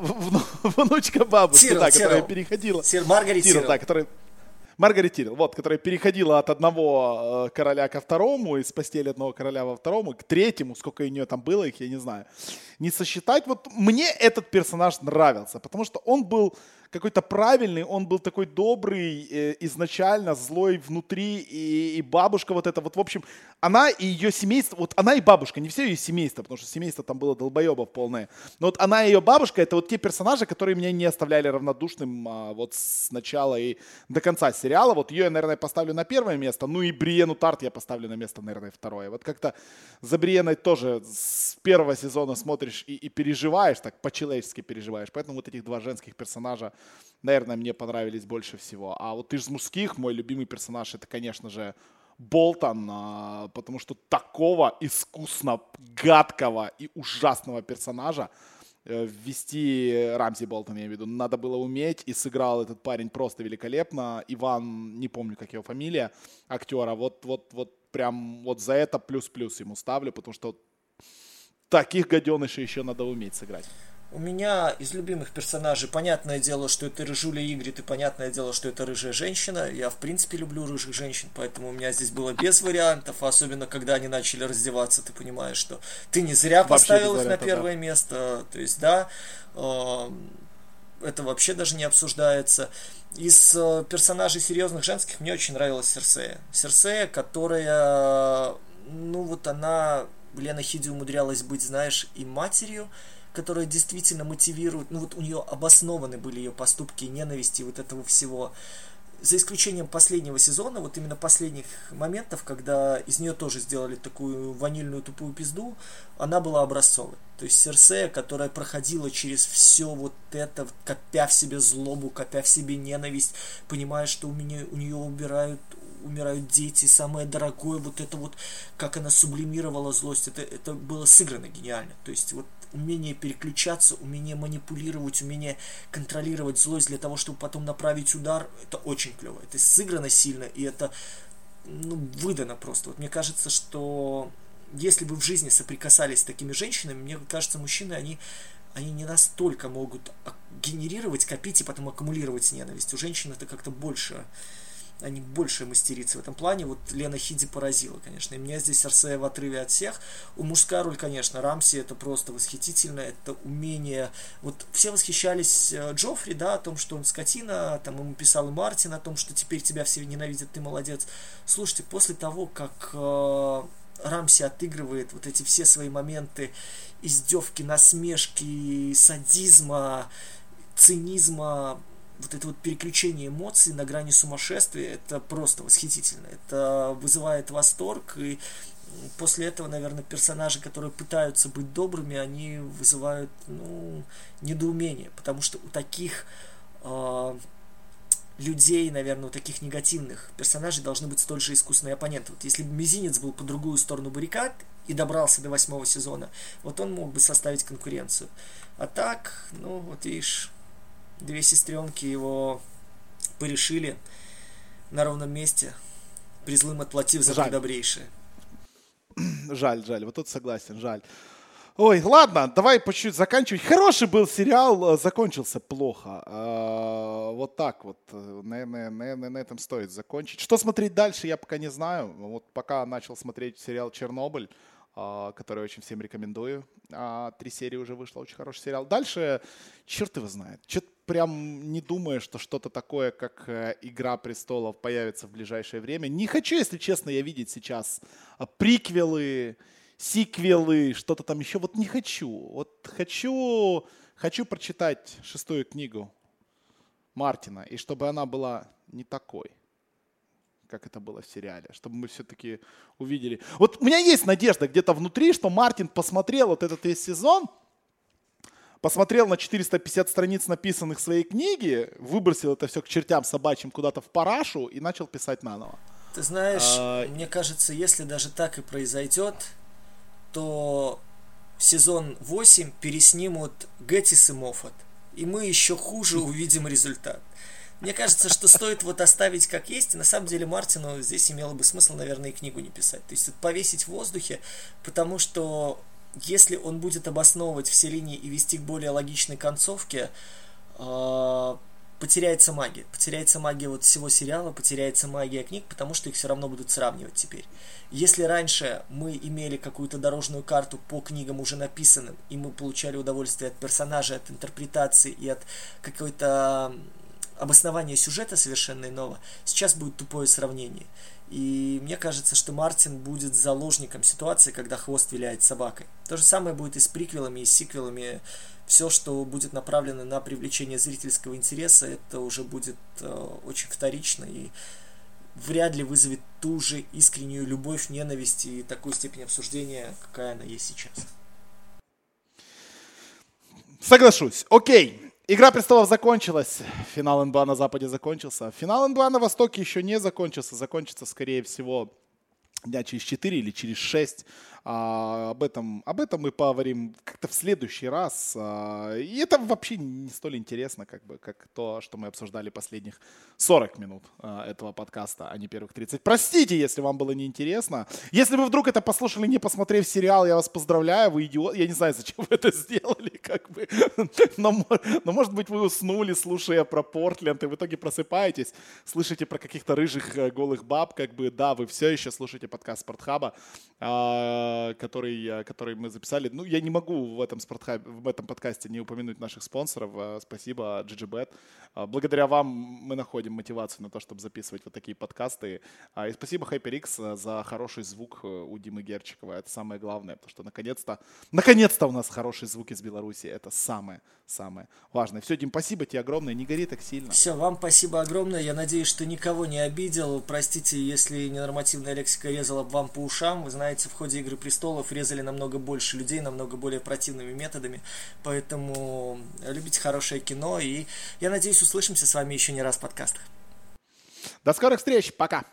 внучка бабушки, Тирл, да, Тирл. которая переходила. Тир, Маргарет Тирл, да, которая Маргарет Тирил, вот, которая переходила от одного э, короля ко второму, из постели одного короля во второму, к третьему, сколько у нее там было их, я не знаю. Не сосчитать, вот мне этот персонаж нравился, потому что он был какой-то правильный, он был такой добрый, э, изначально злой внутри, и, и бабушка вот это, вот в общем, она и ее семейство, вот она и бабушка, не все ее семейство, потому что семейство там было долбоебов полное, но вот она и ее бабушка, это вот те персонажи, которые меня не оставляли равнодушным а, вот с начала и до конца сериала, вот ее я, наверное, поставлю на первое место, ну и Бриену Тарт я поставлю на место, наверное, второе. Вот как-то за Бриеной тоже с первого сезона смотришь и, и переживаешь, так по-человечески переживаешь, поэтому вот этих два женских персонажа наверное, мне понравились больше всего. А вот из мужских мой любимый персонаж это, конечно же, Болтон, а, потому что такого искусно гадкого и ужасного персонажа э, ввести Рамзи Болтон, я имею в виду, надо было уметь, и сыграл этот парень просто великолепно. Иван, не помню, как его фамилия, актера, вот, вот, вот прям вот за это плюс-плюс ему ставлю, потому что таких гаденышей еще надо уметь сыграть. У меня из любимых персонажей, понятное дело, что это Рыжуля Игрит, и понятное дело, что это рыжая женщина. Я, в принципе, люблю рыжих женщин, поэтому у меня здесь было без вариантов, особенно когда они начали раздеваться, ты понимаешь, что ты не зря поставил их на первое да. место. То есть, да, э, это вообще даже не обсуждается. Из э, персонажей серьезных женских мне очень нравилась Серсея. Серсея, которая, ну вот она, Лена Хиди умудрялась быть, знаешь, и матерью, которая действительно мотивирует, ну вот у нее обоснованы были ее поступки ненависти вот этого всего. За исключением последнего сезона, вот именно последних моментов, когда из нее тоже сделали такую ванильную тупую пизду, она была образцовой. То есть Серсея, которая проходила через все вот это, копя в себе злобу, копя в себе ненависть, понимая, что у, меня, у нее убирают, умирают дети, самое дорогое, вот это вот, как она сублимировала злость, это, это было сыграно гениально. То есть вот умение переключаться, умение манипулировать, умение контролировать злость для того, чтобы потом направить удар, это очень клево. Это сыграно сильно, и это ну, выдано просто. Вот мне кажется, что если бы в жизни соприкасались с такими женщинами, мне кажется, мужчины, они, они не настолько могут генерировать, копить и потом аккумулировать ненависть. У женщин это как-то больше они больше мастерицы в этом плане. Вот Лена Хиди поразила, конечно. И меня здесь Арсея в отрыве от всех. У мужская роль, конечно, Рамси это просто восхитительно. Это умение... Вот все восхищались э, Джоффри, да, о том, что он скотина. Там ему писал и Мартин о том, что теперь тебя все ненавидят, ты молодец. Слушайте, после того, как э, Рамси отыгрывает вот эти все свои моменты издевки, насмешки, садизма, цинизма, вот это вот переключение эмоций на грани сумасшествия, это просто восхитительно. Это вызывает восторг, и после этого, наверное, персонажи, которые пытаются быть добрыми, они вызывают, ну, недоумение, потому что у таких э, людей, наверное, у таких негативных персонажей должны быть столь же искусные оппоненты. Вот если бы Мизинец был по другую сторону баррикад и добрался до восьмого сезона, вот он мог бы составить конкуренцию. А так, ну, вот видишь, две сестренки его порешили на ровном месте, призлым отплатив за жаль. добрейшее. Жаль, жаль, вот тут согласен, жаль. Ой, ладно, давай по чуть-чуть заканчивать. Хороший был сериал, э, закончился плохо. А, вот так вот. Наверное, наверное, на этом стоит закончить. Что смотреть дальше, я пока не знаю. Вот пока начал смотреть сериал «Чернобыль», а, который очень всем рекомендую. А, три серии уже вышло, очень хороший сериал. Дальше, черт его знает. Что-то прям не думаю, что что-то такое, как э, «Игра престолов» появится в ближайшее время. Не хочу, если честно, я видеть сейчас а, приквелы, сиквелы, что-то там еще. Вот не хочу. Вот хочу, хочу прочитать шестую книгу Мартина, и чтобы она была не такой как это было в сериале, чтобы мы все-таки увидели. Вот у меня есть надежда где-то внутри, что Мартин посмотрел вот этот весь сезон, посмотрел на 450 страниц написанных в своей книге, выбросил это все к чертям собачьим куда-то в парашу и начал писать наново. Ты знаешь, а... мне кажется, если даже так и произойдет, то сезон 8 переснимут Геттис и Моффат. И мы еще хуже увидим результат. Мне кажется, что стоит вот оставить как есть, и на самом деле Мартину здесь имело бы смысл, наверное, и книгу не писать. То есть повесить в воздухе, потому что если он будет обосновывать все линии и вести к более логичной концовке, э, потеряется магия. Потеряется магия вот всего сериала, потеряется магия книг, потому что их все равно будут сравнивать теперь. Если раньше мы имели какую-то дорожную карту по книгам уже написанным, и мы получали удовольствие от персонажа, от интерпретации и от какой-то обоснования сюжета совершенно иного, сейчас будет тупое сравнение. И мне кажется, что Мартин будет заложником ситуации, когда хвост виляет собакой. То же самое будет и с приквелами, и с сиквелами. Все, что будет направлено на привлечение зрительского интереса, это уже будет э, очень вторично и вряд ли вызовет ту же искреннюю любовь, ненависть и такую степень обсуждения, какая она есть сейчас. Соглашусь. Окей. Игра престолов закончилась. Финал НБА на Западе закончился. Финал НБА на Востоке еще не закончился. Закончится, скорее всего, дня через 4 или через 6. А, об, этом, об этом мы поговорим как-то в следующий раз. А, и это вообще не столь интересно, как, бы, как то, что мы обсуждали последних 40 минут а, этого подкаста, а не первых 30. Простите, если вам было неинтересно. Если вы вдруг это послушали, не посмотрев сериал, я вас поздравляю, вы идиот. Я не знаю, зачем вы это сделали, как бы. Но, но может быть, вы уснули, слушая про Портленд, и в итоге просыпаетесь, слышите про каких-то рыжих э, голых баб, как бы, да, вы все еще слушаете подкаст Спортхаба. А, который, который мы записали. Ну, я не могу в этом, спортхабе, в этом подкасте не упомянуть наших спонсоров. А, спасибо, GGBet. Благодаря вам мы находим мотивацию на то, чтобы записывать вот такие подкасты. И спасибо HyperX за хороший звук э, у Димы Герчикова. Это самое главное, потому что наконец-то, наконец-то у нас хороший звук из Беларуси. Это самое, самое важное. Все, Дим, спасибо тебе огромное. Не гори так сильно. Все, вам спасибо огромное. Я надеюсь, что никого не обидел. Простите, если ненормативная лексика резала вам по ушам. Вы знаете, в ходе Игры престолов резали намного больше людей, намного более противными методами. Поэтому любите хорошее кино. И я надеюсь, услышимся с вами еще не раз в подкастах. До скорых встреч. Пока.